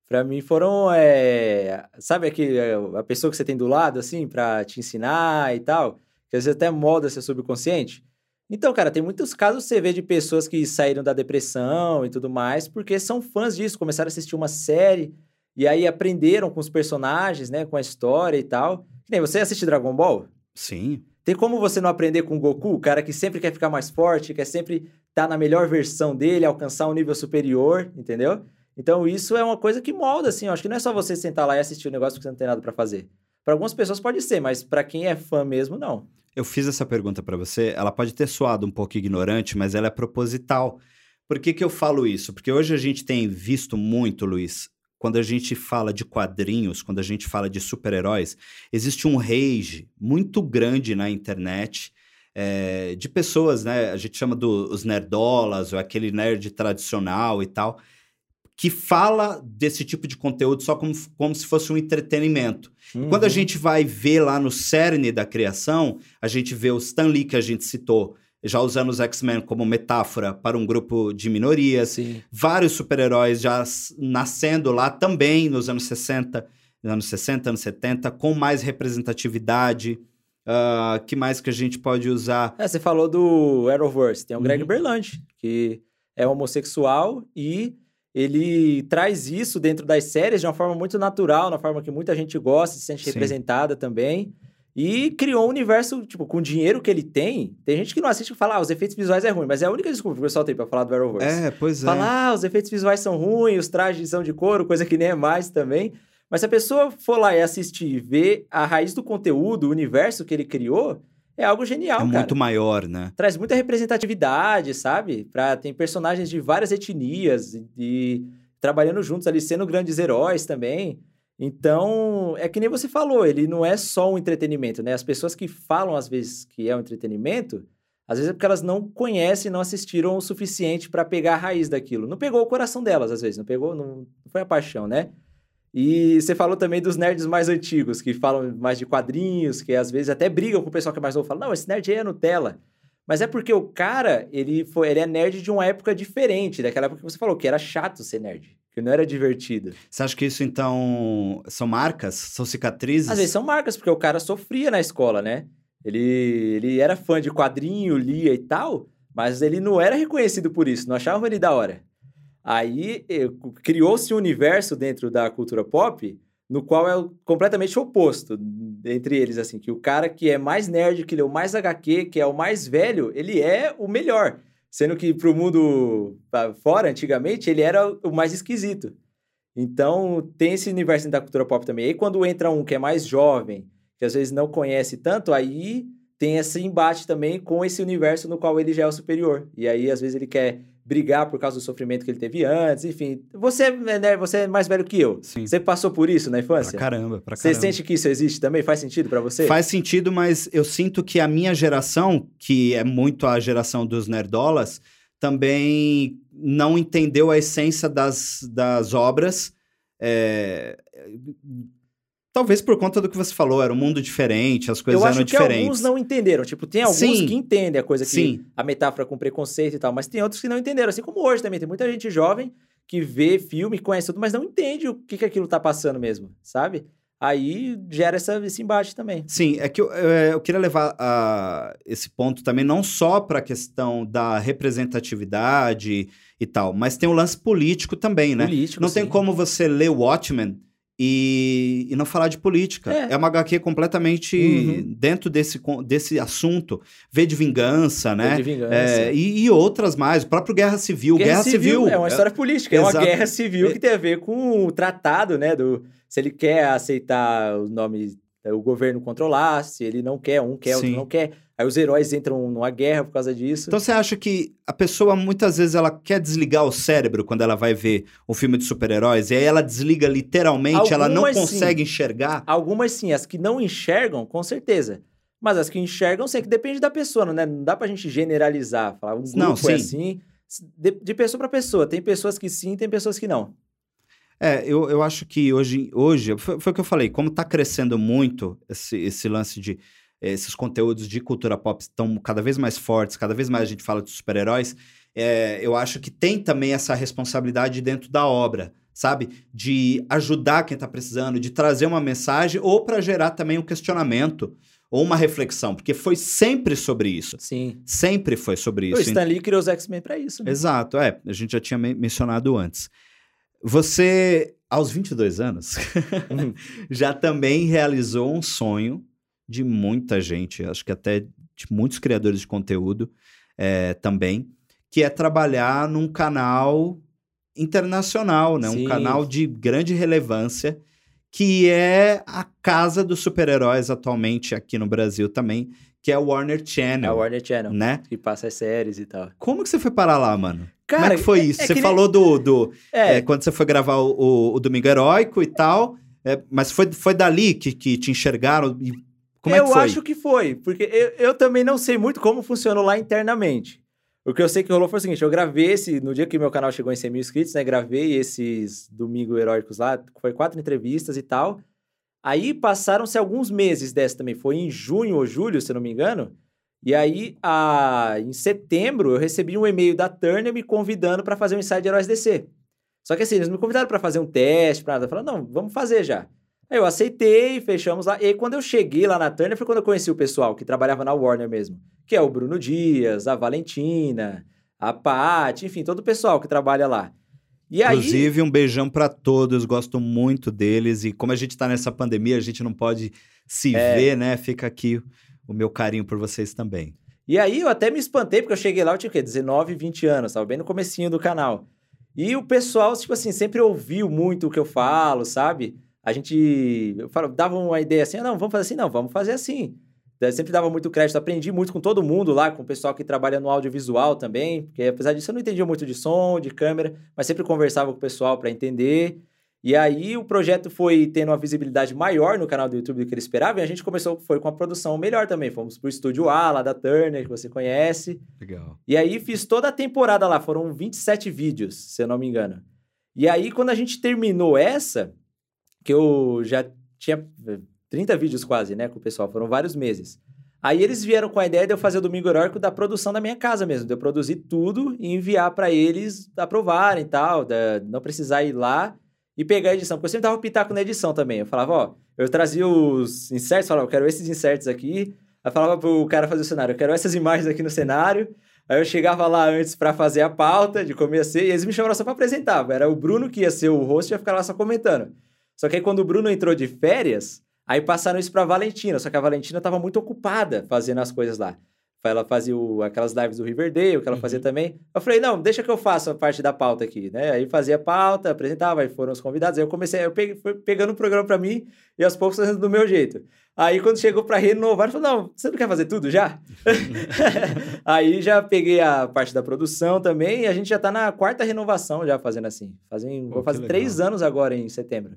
Para mim foram, é... sabe aquele, é, a pessoa que você tem do lado, assim, para te ensinar e tal, que às vezes até molda seu subconsciente. Então, cara, tem muitos casos você vê de pessoas que saíram da depressão e tudo mais, porque são fãs disso, começaram a assistir uma série e aí aprenderam com os personagens, né, com a história e tal. Que nem você assiste Dragon Ball? Sim. Tem como você não aprender com o Goku, o cara que sempre quer ficar mais forte, quer sempre estar tá na melhor versão dele, alcançar um nível superior, entendeu? Então, isso é uma coisa que molda, assim. Eu acho que não é só você sentar lá e assistir o negócio porque você não tem nada para fazer. Para algumas pessoas pode ser, mas para quem é fã mesmo, não. Eu fiz essa pergunta para você. Ela pode ter soado um pouco ignorante, mas ela é proposital. Por que, que eu falo isso? Porque hoje a gente tem visto muito, Luiz, quando a gente fala de quadrinhos, quando a gente fala de super-heróis, existe um rage muito grande na internet é, de pessoas, né? A gente chama dos nerdolas, ou aquele nerd tradicional e tal, que fala desse tipo de conteúdo só como, como se fosse um entretenimento. Uhum. Quando a gente vai ver lá no cerne da criação, a gente vê o Stan Lee que a gente citou, já usando os X-Men como metáfora para um grupo de minorias. Sim. Vários super-heróis já nascendo lá também nos anos 60, anos 60, anos 70, com mais representatividade. Uh, que mais que a gente pode usar? É, você falou do Arrowverse, tem o Greg uhum. Berlanti, que é homossexual e ele traz isso dentro das séries de uma forma muito natural, na forma que muita gente gosta, se sente Sim. representada também. E criou um universo, tipo, com o dinheiro que ele tem. Tem gente que não assiste e fala, ah, os efeitos visuais é ruim, mas é a única desculpa que o pessoal tem pra falar do Arrowverse. É, pois é. Falar, ah, os efeitos visuais são ruins, os trajes são de couro, coisa que nem é mais também. Mas se a pessoa for lá e assistir e ver a raiz do conteúdo, o universo que ele criou, é algo genial, é cara. muito maior, né? Traz muita representatividade, sabe? Pra, tem personagens de várias etnias e, e trabalhando juntos ali, sendo grandes heróis também. Então, é que nem você falou, ele não é só um entretenimento, né? As pessoas que falam, às vezes, que é um entretenimento, às vezes é porque elas não conhecem, não assistiram o suficiente para pegar a raiz daquilo. Não pegou o coração delas, às vezes, não pegou, não, não foi a paixão, né? E você falou também dos nerds mais antigos, que falam mais de quadrinhos, que às vezes até brigam com o pessoal que é mais novo. Falam, não, esse nerd aí é Nutella. Mas é porque o cara, ele, foi, ele é nerd de uma época diferente, daquela época que você falou, que era chato ser nerd, que não era divertido. Você acha que isso, então, são marcas? São cicatrizes? Às vezes são marcas, porque o cara sofria na escola, né? Ele, ele era fã de quadrinho, lia e tal, mas ele não era reconhecido por isso, não achavam ele da hora. Aí criou-se um universo dentro da cultura pop no qual é completamente oposto entre eles, assim, que o cara que é mais nerd, que leu mais HQ, que é o mais velho, ele é o melhor. Sendo que pro mundo fora, antigamente, ele era o mais esquisito. Então, tem esse universo da cultura pop também. E aí, quando entra um que é mais jovem, que às vezes não conhece tanto, aí tem esse embate também com esse universo no qual ele já é o superior. E aí, às vezes, ele quer brigar por causa do sofrimento que ele teve antes, enfim. Você, né, você é mais velho que eu. Sim. Você passou por isso na infância? Pra caramba, pra Você caramba. sente que isso existe também? Faz sentido pra você? Faz sentido, mas eu sinto que a minha geração, que é muito a geração dos nerdolas, também não entendeu a essência das, das obras. é, Talvez por conta do que você falou, era um mundo diferente, as coisas eu eram acho que diferentes. alguns não entenderam. Tipo, tem alguns Sim. que entendem a coisa que Sim. a metáfora com preconceito e tal, mas tem outros que não entenderam. Assim como hoje também tem muita gente jovem que vê filme, conhece tudo, mas não entende o que, que aquilo tá passando mesmo, sabe? Aí gera essa, esse embate também. Sim, é que eu, é, eu queria levar a, esse ponto também não só para a questão da representatividade e tal, mas tem o lance político também, né? Político, Não tem sim. como você ler Watchmen e, e não falar de política. É. É, uma HQ completamente Uhum. dentro desse, desse assunto. V de Vingança, né? De vingança. É, e, e outras mais. O próprio Guerra Civil. Guerra, Civil. é uma história política, é uma Exato. guerra civil que tem a ver com o tratado, né? Do, se ele quer aceitar o nome, o governo controlar, se ele não quer, um quer, outro Sim. não quer. Aí os heróis entram numa guerra por causa disso. Então você acha que a pessoa muitas vezes ela quer desligar o cérebro quando ela vai ver um filme de super-heróis e aí ela desliga literalmente, ela não Algumas, sim. consegue enxergar? Algumas sim, as que não enxergam, com certeza. Mas as que enxergam, sei que depende da pessoa, né? Não dá pra gente generalizar, falar um grupo Não, é sim. assim. De, de pessoa pra pessoa. Tem pessoas que sim, tem pessoas que não. É, eu, eu acho que hoje, hoje foi, foi o que eu falei, como tá crescendo muito esse, esse lance de esses conteúdos de cultura pop estão cada vez mais fortes, cada vez mais a gente fala de super-heróis, é, eu acho que tem também essa responsabilidade dentro da obra, sabe? De ajudar quem tá precisando, de trazer uma mensagem ou para gerar também um questionamento ou uma reflexão, porque foi sempre sobre isso. Sim. Sempre foi sobre O isso. Stan Lee criou os X-Men pra isso, né? Exato, é. A gente já tinha men- mencionado antes. Você, aos 22 anos, Uhum. já também realizou um sonho de muita gente, acho que até de muitos criadores de conteúdo é, também, que é trabalhar num canal internacional, né? Um canal de grande relevância, que é a casa dos super-heróis atualmente aqui no Brasil também, que é o Warner É Channel, a Warner Channel. né? Que passa as séries e tal. Como que você foi parar lá, mano? Cara, Como é que foi isso? é você que nem- falou do, do É, é, quando você foi gravar o, o- o Domingo Heróico e tal, é, mas foi, foi dali que, que te enxergaram? E como eu é que foi? acho que foi, porque eu, eu também não sei muito como funcionou lá internamente. O que eu sei que rolou foi o seguinte: eu gravei esse, no dia que meu canal chegou em 100 mil inscritos, né? Gravei esses Domingo Heróicos lá, foi quatro entrevistas e tal. Aí passaram-se alguns meses dessa também, foi em junho ou julho, se eu não me engano. E aí, a, em setembro, eu recebi um e-mail da Turner me convidando para fazer um ensaio de Heróis DC. Só que assim, eles me convidaram para fazer um teste, para nada. Falaram, não, vamos fazer já. Aí eu aceitei, fechamos lá. E aí, quando eu cheguei lá na Turner, foi quando eu conheci o pessoal que trabalhava na Warner mesmo. Que é o Bruno Dias, a Valentina, a Paty, enfim, todo o pessoal que trabalha lá. E aí, Inclusive, um beijão pra todos, gosto muito deles. E como a gente tá nessa pandemia, a gente não pode se É. ver, né? Fica aqui o meu carinho por vocês também. E aí eu até me espantei, porque eu cheguei lá, eu tinha o quê? 19, 20 anos, tava bem no comecinho do canal. E o pessoal, tipo assim, sempre ouviu muito o que eu falo, sabe? A gente eu falo, dava uma ideia assim, "Ah, não, vamos fazer assim, não, vamos fazer assim. Eu sempre dava muito crédito, aprendi muito com todo mundo lá, com o pessoal que trabalha no audiovisual também, porque apesar disso eu não entendia muito de som, de câmera, mas sempre conversava com o pessoal para entender. E aí o projeto foi tendo uma visibilidade maior no canal do YouTube do que ele esperava, e a gente começou, foi com a produção melhor também. Fomos pro estúdio A, lá da Turner, que você conhece. Legal. E aí fiz toda a temporada lá, foram 27 vídeos, se eu não me engano. E aí, quando a gente terminou essa, que eu já tinha eh, 30 vídeos quase, né, com o pessoal, foram vários meses. Aí eles vieram com a ideia de eu fazer o Domingo Heróico da produção da minha casa mesmo, de eu produzir tudo e enviar para eles aprovarem e tal, não precisar ir lá e pegar a edição. Porque eu sempre dava o pitaco na edição também. Eu falava, ó, eu trazia os inserts, falava, eu quero esses inserts aqui. Aí falava pro cara fazer o cenário, eu quero essas imagens aqui no cenário. Aí eu chegava lá antes pra fazer a pauta de como ia ser, e eles me chamaram só pra apresentar. Era o Bruno que ia ser o host e ia ficar lá só comentando. Só que aí quando o Bruno entrou de férias, aí passaram isso pra Valentina. Só que a Valentina tava muito ocupada fazendo as coisas lá. ela fazia o, aquelas lives do Riverdale, que ela fazia Uhum. também. Eu falei, não, deixa que eu faça a parte da pauta aqui, né? Aí fazia a pauta, apresentava, aí foram os convidados. Aí eu comecei, eu peguei, fui pegando o programa pra mim e aos poucos fazendo do meu jeito. Aí quando chegou pra renovar, ele falou, não, você não quer fazer tudo já? aí já peguei a parte da produção também e a gente já tá na quarta renovação já fazendo assim. Fazem, Pô, vou fazer três anos agora em setembro.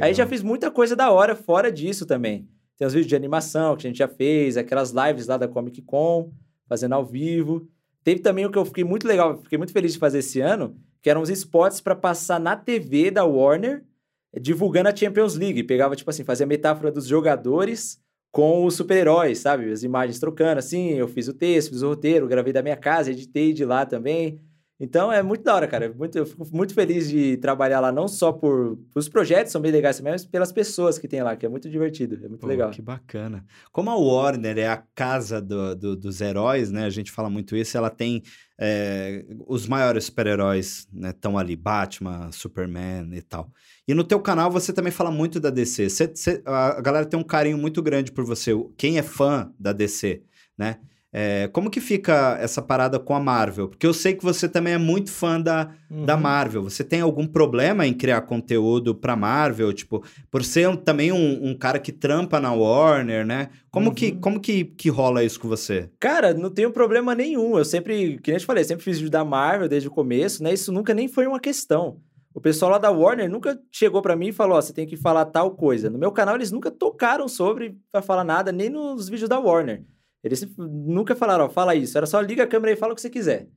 Aí já fiz muita coisa da hora fora disso também. Tem os vídeos de animação que a gente já fez, aquelas lives lá da Comic Con, fazendo ao vivo. Teve também o que eu fiquei muito legal, fiquei muito feliz de fazer esse ano, que eram os spots para passar na TV da Warner, eh, divulgando a Champions League. Pegava, tipo assim, fazia metáfora dos jogadores com os super-heróis, sabe? As imagens trocando, assim. Eu fiz o texto, fiz o roteiro, gravei da minha casa, editei de lá também. Então é muito da hora, cara. Muito, eu fico muito feliz de trabalhar lá, não só por os projetos, são bem legais também, mas pelas pessoas que tem lá, que é muito divertido, é muito Pô, legal. Que bacana. Como a Warner é a casa do- do- dos heróis, né? A gente fala muito isso. Ela tem é, os maiores super-heróis, né? Estão ali, Batman, Superman e tal. E no teu canal você também fala muito da DC. Cê- cê- a a galera tem um carinho muito grande por você. Quem é fã da DC, né? É, como que fica essa parada com a Marvel? Porque eu sei que você também é muito fã da, da Uhum. Marvel. Você tem algum problema em criar conteúdo pra Marvel? Tipo, por ser um- também um, um cara que trampa na Warner, né? Como, que, Uhum. como que, que rola isso com você? Cara, não tenho problema nenhum. Eu sempre, que nem eu te falei, sempre fiz vídeo da Marvel desde o começo, né? Isso nunca nem foi uma questão. O pessoal lá da Warner nunca chegou pra mim e falou: Ó, você tem que falar tal coisa. No meu canal, eles nunca tocaram sobre pra falar nada, nem nos vídeos da Warner. Eles nunca falaram: Ó, fala isso. Era só liga a câmera e fala o que você quiser.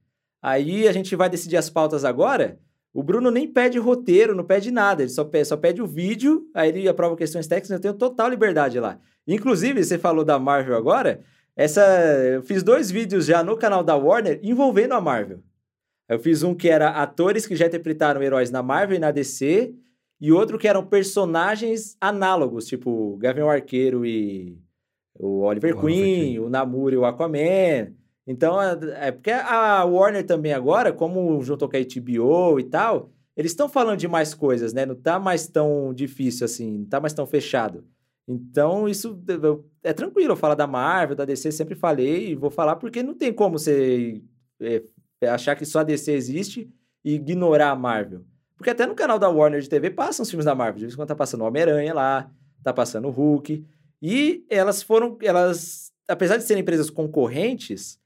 Aí a gente vai decidir as pautas agora. O Bruno nem pede roteiro, não pede nada. Ele só pede, só pede o vídeo, aí ele aprova questões técnicas. Eu tenho total liberdade lá. Inclusive, você falou da Marvel agora. Essa, eu fiz dois vídeos já no canal da Warner envolvendo a Marvel. Eu fiz um que era atores que já interpretaram heróis na Marvel e na DC, e outro que eram personagens análogos, tipo Gavião Arqueiro e o Oliver O Queen, Queen. o Namor e o Aquaman. Então, é porque a Warner também agora, como juntou com a HBO e tal, eles estão falando de mais coisas, né? Não tá mais tão difícil assim, não tá mais tão fechado. Então, isso é tranquilo eu falar da Marvel, da DC, sempre falei e vou falar porque não tem como você é, achar que só a DC existe e ignorar a Marvel. Porque até no canal da Warner de TV passam os filmes da Marvel. De vez em quando tá passando o Homem-Aranha lá, tá passando o Hulk. E elas foram, elas, apesar de serem empresas concorrentes,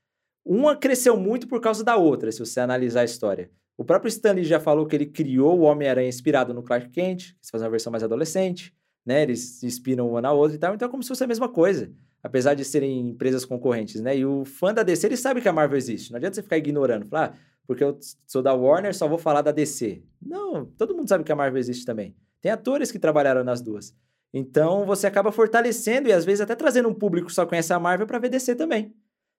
uma cresceu muito por causa da outra, se você analisar a história. O próprio Stanley já falou que ele criou o Homem-Aranha inspirado no Clark Kent, que se faz uma versão mais adolescente, né? Eles se inspiram uma na outra e tal, então é como se fosse a mesma coisa, apesar de serem empresas concorrentes, né? E o fã da DC, ele sabe que a Marvel existe. Não adianta você ficar ignorando, falar, ah, porque eu sou da Warner, só vou falar da DC. Não, todo mundo sabe que a Marvel existe também. Tem atores que trabalharam nas duas. Então você acaba fortalecendo e às vezes até trazendo um público que só conhece a Marvel para ver DC também.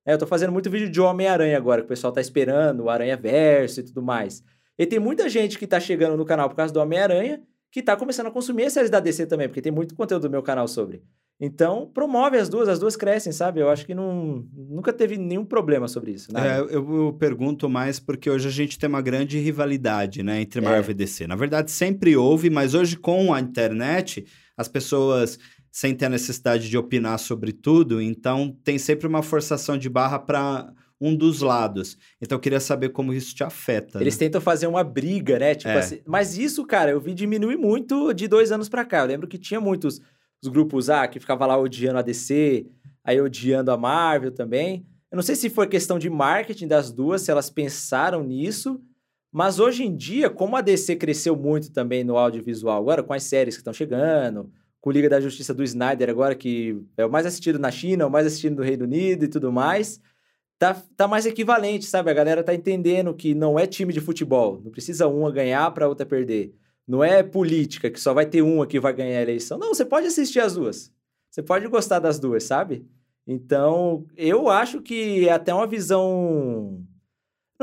É, eu tô fazendo muito vídeo de Homem-Aranha agora, que o pessoal tá esperando, o Aranha Verso e tudo mais. E tem muita gente que tá chegando no canal por causa do Homem-Aranha, que tá começando a consumir as séries da DC também, porque tem muito conteúdo do meu canal sobre. Então, promove as duas, as duas crescem, sabe? Eu acho que não, nunca teve nenhum problema sobre isso. nada. É, eu, eu pergunto mais porque hoje a gente tem uma grande rivalidade, né, entre É. Marvel e DC. Na verdade, sempre houve, mas hoje com a internet, as pessoas sem ter a necessidade de opinar sobre tudo, então tem sempre uma forçação de barra para um dos lados. Então eu queria saber como isso te afeta. Eles né? tentam fazer uma briga, né? Tipo É. assim. Mas isso, cara, eu vi diminuir muito de dois anos pra cá. Eu lembro que tinha muitos os grupos A que ficava lá odiando a DC, aí odiando a Marvel também. Eu não sei se foi questão de marketing das duas, se elas pensaram nisso. Mas hoje em dia, como a DC cresceu muito também no audiovisual agora, com as séries que estão chegando, com Liga da Justiça do Snyder agora, que é o mais assistido na China, o mais assistido no Reino Unido e tudo mais, tá, tá mais equivalente, sabe? A galera tá entendendo que não é time de futebol, não precisa uma ganhar para outra perder. Não é política, que só vai ter uma que vai ganhar a eleição. Não, você pode assistir as duas. Você pode gostar das duas, sabe? Então, eu acho que é até uma visão.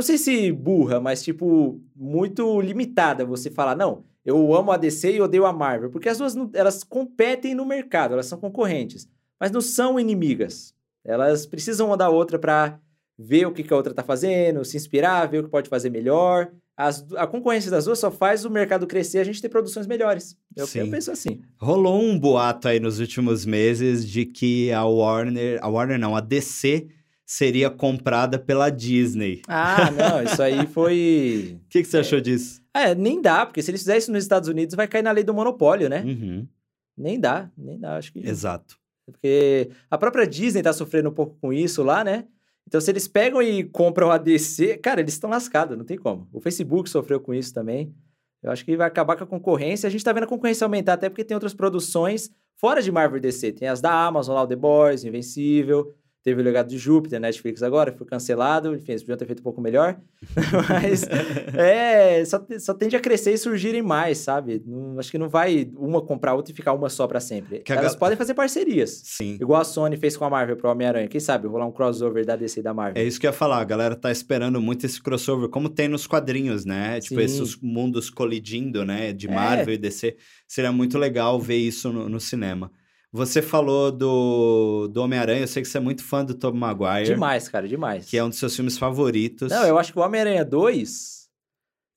Não sei se burra, mas tipo, muito limitada você falar, não, eu amo a DC e odeio a Marvel. Porque as duas, elas competem no mercado, elas são concorrentes. Mas não são inimigas. Elas precisam uma da outra para ver o que, que a outra tá fazendo, se inspirar, ver o que pode fazer melhor. As a concorrência das duas só faz o mercado crescer e a gente ter produções melhores. Eu, eu penso assim. Rolou um boato aí nos últimos meses de que a Warner, a Warner não, a DC seria comprada pela Disney. Ah, não, isso aí foi. O que, que você achou disso? É, nem dá, porque se eles fizerem isso nos Estados Unidos, vai cair na lei do monopólio, né? Uhum, Nem dá, nem dá, acho que. exato. Porque a própria Disney tá sofrendo um pouco com isso lá, né? Então, se eles pegam e compram a DC, cara, eles estão lascados, não tem como. O Facebook sofreu com isso também. Eu acho que vai acabar com a concorrência. A gente tá vendo a concorrência aumentar, até porque tem outras produções fora de Marvel e DC. Tem as da Amazon lá, o The Boys, Invencível. Teve o Legado de Júpiter, Netflix agora, foi cancelado. Enfim, eles podiam ter feito um pouco melhor. Mas, é, só, só tende a crescer e surgirem mais, sabe? Não- acho que não vai uma comprar outra e ficar uma só pra sempre. Que Elas gal- podem fazer parcerias. Sim. Igual a Sony fez com a Marvel pro Homem-Aranha. Quem sabe rolar um crossover da DC e da Marvel. É isso que eu ia falar, a galera tá esperando muito esse crossover, como tem nos quadrinhos, né? Tipo, Sim. esses mundos colidindo, né? De É. Marvel e DC. Seria muito legal ver isso no, no cinema. Você falou do, do Homem-Aranha, eu sei que você é muito fã do Tobey Maguire, Demais, cara, demais. que é um dos seus filmes favoritos. Não, eu acho que o Homem-Aranha 2.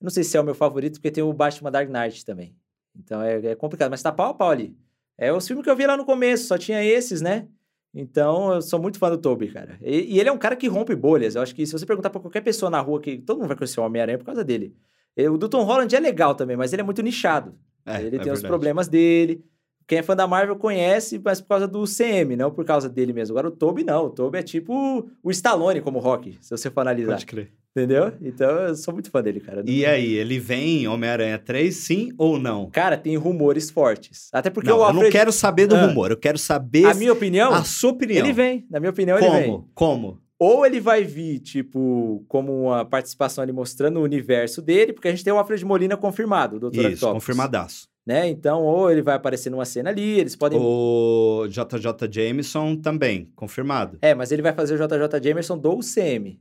eu Não sei se é o meu favorito, porque tem o Batman Dark Knight também. Então é, é complicado, mas tá pau a pau ali. É os filmes que eu vi lá no começo, só tinha esses, né? Então eu sou muito fã do Tobey, cara. E, e ele é um cara que rompe bolhas. Eu acho que se você perguntar pra qualquer pessoa na rua, que todo mundo vai conhecer o Homem-Aranha por causa dele. O do Tom Holland é legal também, mas ele é muito nichado. É, ele é tem os verdade. problemas dele. Quem é fã da Marvel conhece, mas por causa do CM, não por causa dele mesmo. Agora o Toby não. O Toby é tipo o Stallone como rock, se você for analisar. Pode crer. Entendeu? Então eu sou muito fã dele, cara. E aí, ele vem em Homem-Aranha 3, sim ou não? Cara, tem rumores fortes. Até porque não, o eu Alfred... não quero saber do Ah. rumor, eu quero saber A minha opinião, a sua opinião. ele vem. Na minha opinião, ele vem. Como? Como? Ou ele vai vir, tipo, como uma participação ali mostrando o universo dele, porque a gente tem o Alfred Molina confirmado, o Dr. Isso, Octopus. confirmadaço. Né? Então, ou ele vai aparecer numa cena ali, eles podem... O JJ Jameson também, confirmado. É, mas ele vai fazer o JJ Jamerson do UCM.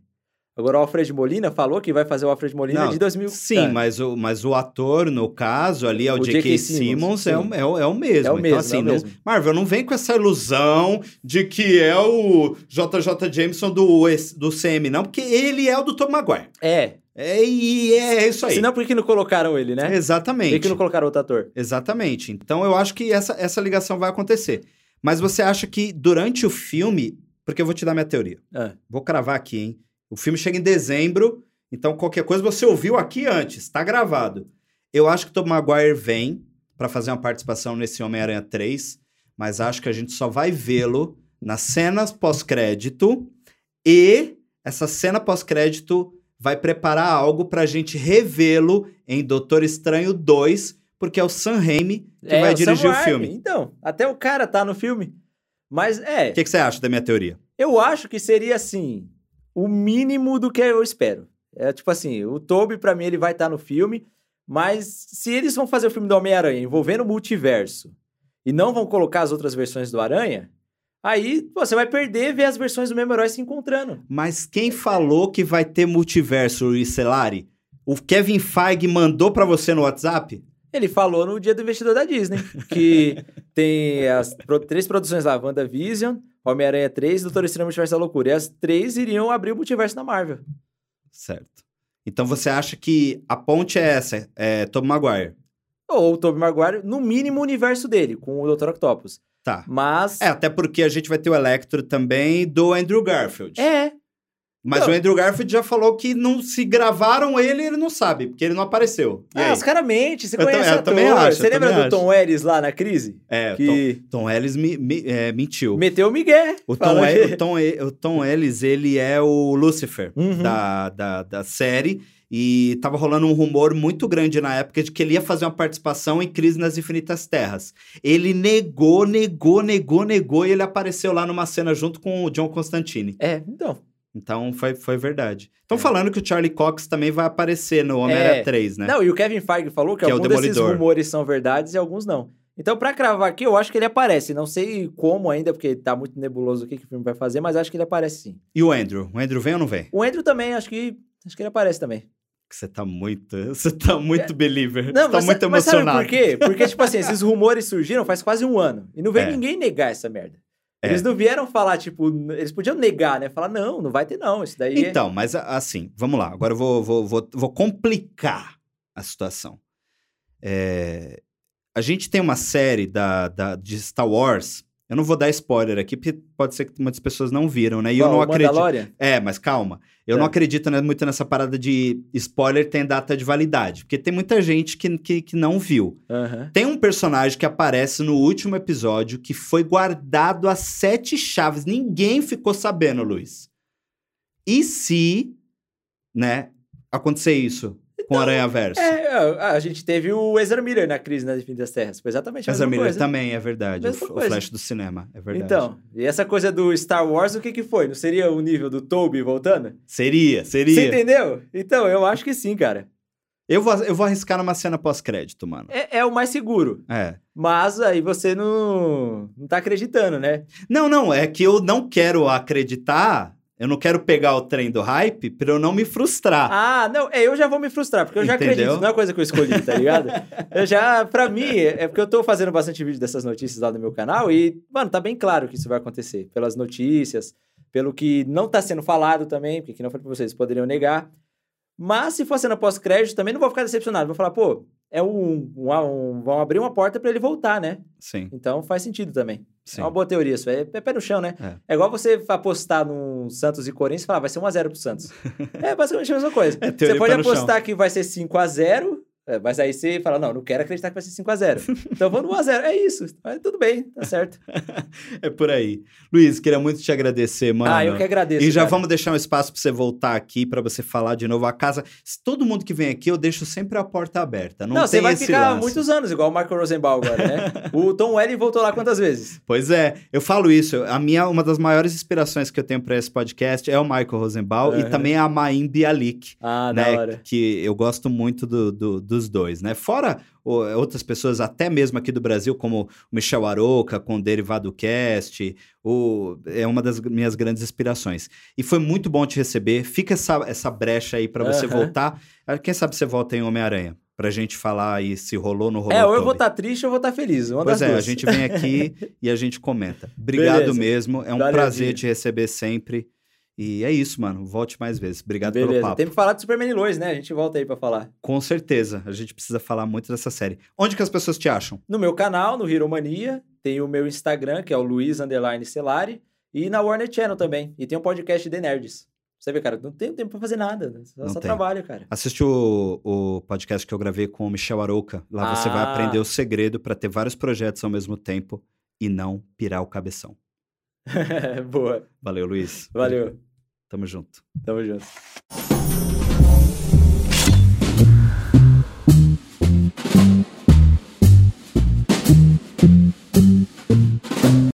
Agora, o Alfred Molina falou que vai fazer o Alfred Molina Não, de 2000... Sim, Ah, mas o, mas o ator, no caso, ali é o, O J.K. Simmons, Simmons, é, o, é, o, é o mesmo. É o então, mesmo, assim, é o não- mesmo. Marvel, não vem com essa ilusão de que é o JJ Jameson do, do CM, não, porque ele é o do Tom Maguire. É. É, e é isso aí. Senão, por que não colocaram ele, né? Por Exatamente. que que não colocaram outro ator? Exatamente. Então eu acho que essa, essa ligação vai acontecer. Mas você acha que durante o filme. Porque eu vou te dar minha teoria. Ah, Vou cravar aqui, hein? O filme chega em dezembro, então qualquer coisa você ouviu aqui antes, tá gravado. Eu acho que o Tom Maguire vem pra fazer uma participação nesse Homem-Aranha 3, mas acho que a gente só vai vê-lo nas cenas pós-crédito e essa cena pós-crédito vai preparar algo pra gente revê-lo em Doutor Estranho 2, porque é o Sam Raimi que é, vai o Sam dirigir o Raimi. filme. Então, até o cara tá no filme. Mas, é, O que, que você acha da minha teoria? eu acho que seria, assim, o mínimo do que eu espero. É tipo assim, o Toby, pra mim, ele vai estar no filme, mas se eles vão fazer o filme do Homem-Aranha envolvendo o multiverso e não vão colocar as outras versões do Aranha, aí pô, você vai perder ver as versões do mesmo herói se encontrando. Mas quem falou que vai ter multiverso e Celari? O Kevin Feige mandou pra você no WhatsApp? Ele falou no dia do investidor da Disney, que tem as pro- três produções lá, WandaVision, Homem-Aranha 3 e Doutor Estranho Multiverso da Loucura. E as três iriam abrir o multiverso da Marvel. Certo. Então você acha que a ponte é essa, é Tom Maguire? Ou o Tobey Maguire, no mínimo o universo dele, com o Dr. Octopus. Tá. Mas... É, até porque a gente vai ter o Electro também do Andrew Garfield. É, Mas Não. o Andrew Garfield já falou que não se gravaram ele, ele não sabe, porque ele não apareceu. E ah, aí? os caras mentem, você Eu conhece eu o também acho, Você lembra do Tom Ellis lá na crise? É, o Tom, Que Tom Ellis me- me- é, mentiu. meteu o Miguel. O Tom, El- que- o, Tom, o Tom Ellis, ele é o Lucifer Uhum. da, da, da série. E tava rolando um rumor muito grande na época de que ele ia fazer uma participação em Crise nas Infinitas Terras. Ele negou, negou, negou, negou e ele apareceu lá numa cena junto com o John Constantine. É, então. Então foi, foi verdade. Estão É. falando que o Charlie Cox também vai aparecer no Homem-Aranha É. 3, né? Não, e o Kevin Feige falou que, Que é alguns desses Demolidor. rumores são verdades e alguns não. Então, pra cravar aqui, eu acho que ele aparece. Não sei como ainda, porque tá muito nebuloso o que, que o filme vai fazer, mas acho que ele aparece sim. E o Andrew? O Andrew vem ou não vem? O Andrew também, acho que. Acho que ele aparece também. Você tá muito. Você tá muito believer. É. Não, você tá mas, muito mas sabe emocionado. por quê? Porque, tipo assim, esses rumores surgiram faz quase um ano. E não veio É. ninguém negar essa merda. É. Eles não vieram falar, tipo, eles podiam negar, né? Falar, não, não vai ter, não. Isso daí. é- Então, mas assim, vamos lá. Agora eu vou, vou, vou, vou complicar a situação. É, A gente tem uma série da, da, de Star Wars Eu não vou dar spoiler aqui, porque pode ser que muitas pessoas não viram, né? E eu Qual, não acredito. É, mas calma. Eu É. não acredito né, muito nessa parada de spoiler tem data de validade. Porque tem muita gente que, que, que não viu. Aham. Tem um personagem que aparece no último episódio que foi guardado a sete chaves. Ninguém ficou sabendo, Luiz. E se, né, acontecer isso com o Aranha Verso? É, a, a gente teve o Ezra Miller na crise nas Infinitas Terras. Foi exatamente a Ezra Miller coisa. também, é verdade. O, o. Flash do cinema, é verdade. Então, e essa coisa do Star Wars, o que que foi? Não seria o nível do Toby voltando? Seria, Você seria. entendeu? Então, eu acho que sim, cara. Eu vou, eu vou arriscar numa cena pós-crédito, mano. É, é o mais seguro. É. Mas aí você não, não tá acreditando, né? Não, não, é que eu não quero acreditar, eu não quero pegar o trem do hype pra eu não me frustrar. Ah, não, é, eu já vou me frustrar, porque eu já Entendeu? acredito, não é coisa que eu escolhi, tá ligado? eu já, pra mim, é porque eu tô fazendo bastante vídeo dessas notícias lá no meu canal e, mano, tá bem claro que isso vai acontecer. Pelas notícias, pelo que não tá sendo falado também, porque que não falei pra vocês, poderiam negar. Mas se for cena pós-crédito, também não vou ficar decepcionado. Vou falar, pô, é um, um, um- vão abrir uma porta pra ele voltar, né? Sim, Então faz sentido também. sim. É uma boa teoria isso. É, é pé no chão, né? É. É. igual você apostar num Santos e Corinthians e falar, vai ser 1x0 pro Santos. é basicamente a mesma coisa. É teoria você pode no apostar que vai ser 5x0, é, mas aí você fala, não, não quero acreditar que vai ser 5x0. então no 1x0. É isso. Mas tudo bem, tá certo. É por aí. Luiz, queria muito te agradecer, mano. ah, eu que agradeço. E já cara. vamos deixar um espaço pra você voltar aqui, pra você falar de novo a casa. Todo mundo que vem aqui, eu deixo sempre a porta aberta. Não, Não, você vai ficar lance. muitos anos, igual o Marco Rosenbaum agora, né? o Tom Welling voltou lá quantas vezes? Pois é, eu falo isso. A minha, uma das maiores inspirações que eu tenho pra esse podcast é o Michael Rosenbaum e Aham. também a Maim Bialik. Ah, né, da hora. Que eu gosto muito do- do- dos dois, né? Fora outras pessoas, até mesmo aqui do Brasil, como o Michel Aroca, com o Derivado Cast, o, é uma das minhas grandes inspirações. E foi muito bom te receber. Fica essa, essa brecha aí pra você voltar. Ah, Quem sabe você volta em Homem-Aranha, pra gente falar aí se rolou ou não rolou. É, ou eu vou estar triste ou eu vou estar feliz. Uma Pois é, duas. a gente vem aqui e a gente comenta. Obrigado Beleza. mesmo, é um Valeu, prazer Dinho. te receber sempre. E é isso, mano. Volte mais vezes. Obrigado pelo Beleza. papo. Tem que falar de Superman e Lois, né? A gente volta aí pra falar. Com certeza. A gente precisa falar muito dessa série. Onde que as pessoas te acham? No meu canal, no Hero Mania, tem o meu Instagram, que é o Luiz Underline Celari, e na Warner Channel também. E tem um podcast de Nerds. Você vê, cara, não tenho tempo pra fazer nada. né? Só, só trabalho, cara. Assiste o, o podcast que eu gravei com o Michel Arouca. Lá você vai Ah. aprender o segredo para ter vários projetos ao mesmo tempo e não pirar o cabeção. Boa. Valeu, Luiz. Valeu. Tamo junto. Tamo junto.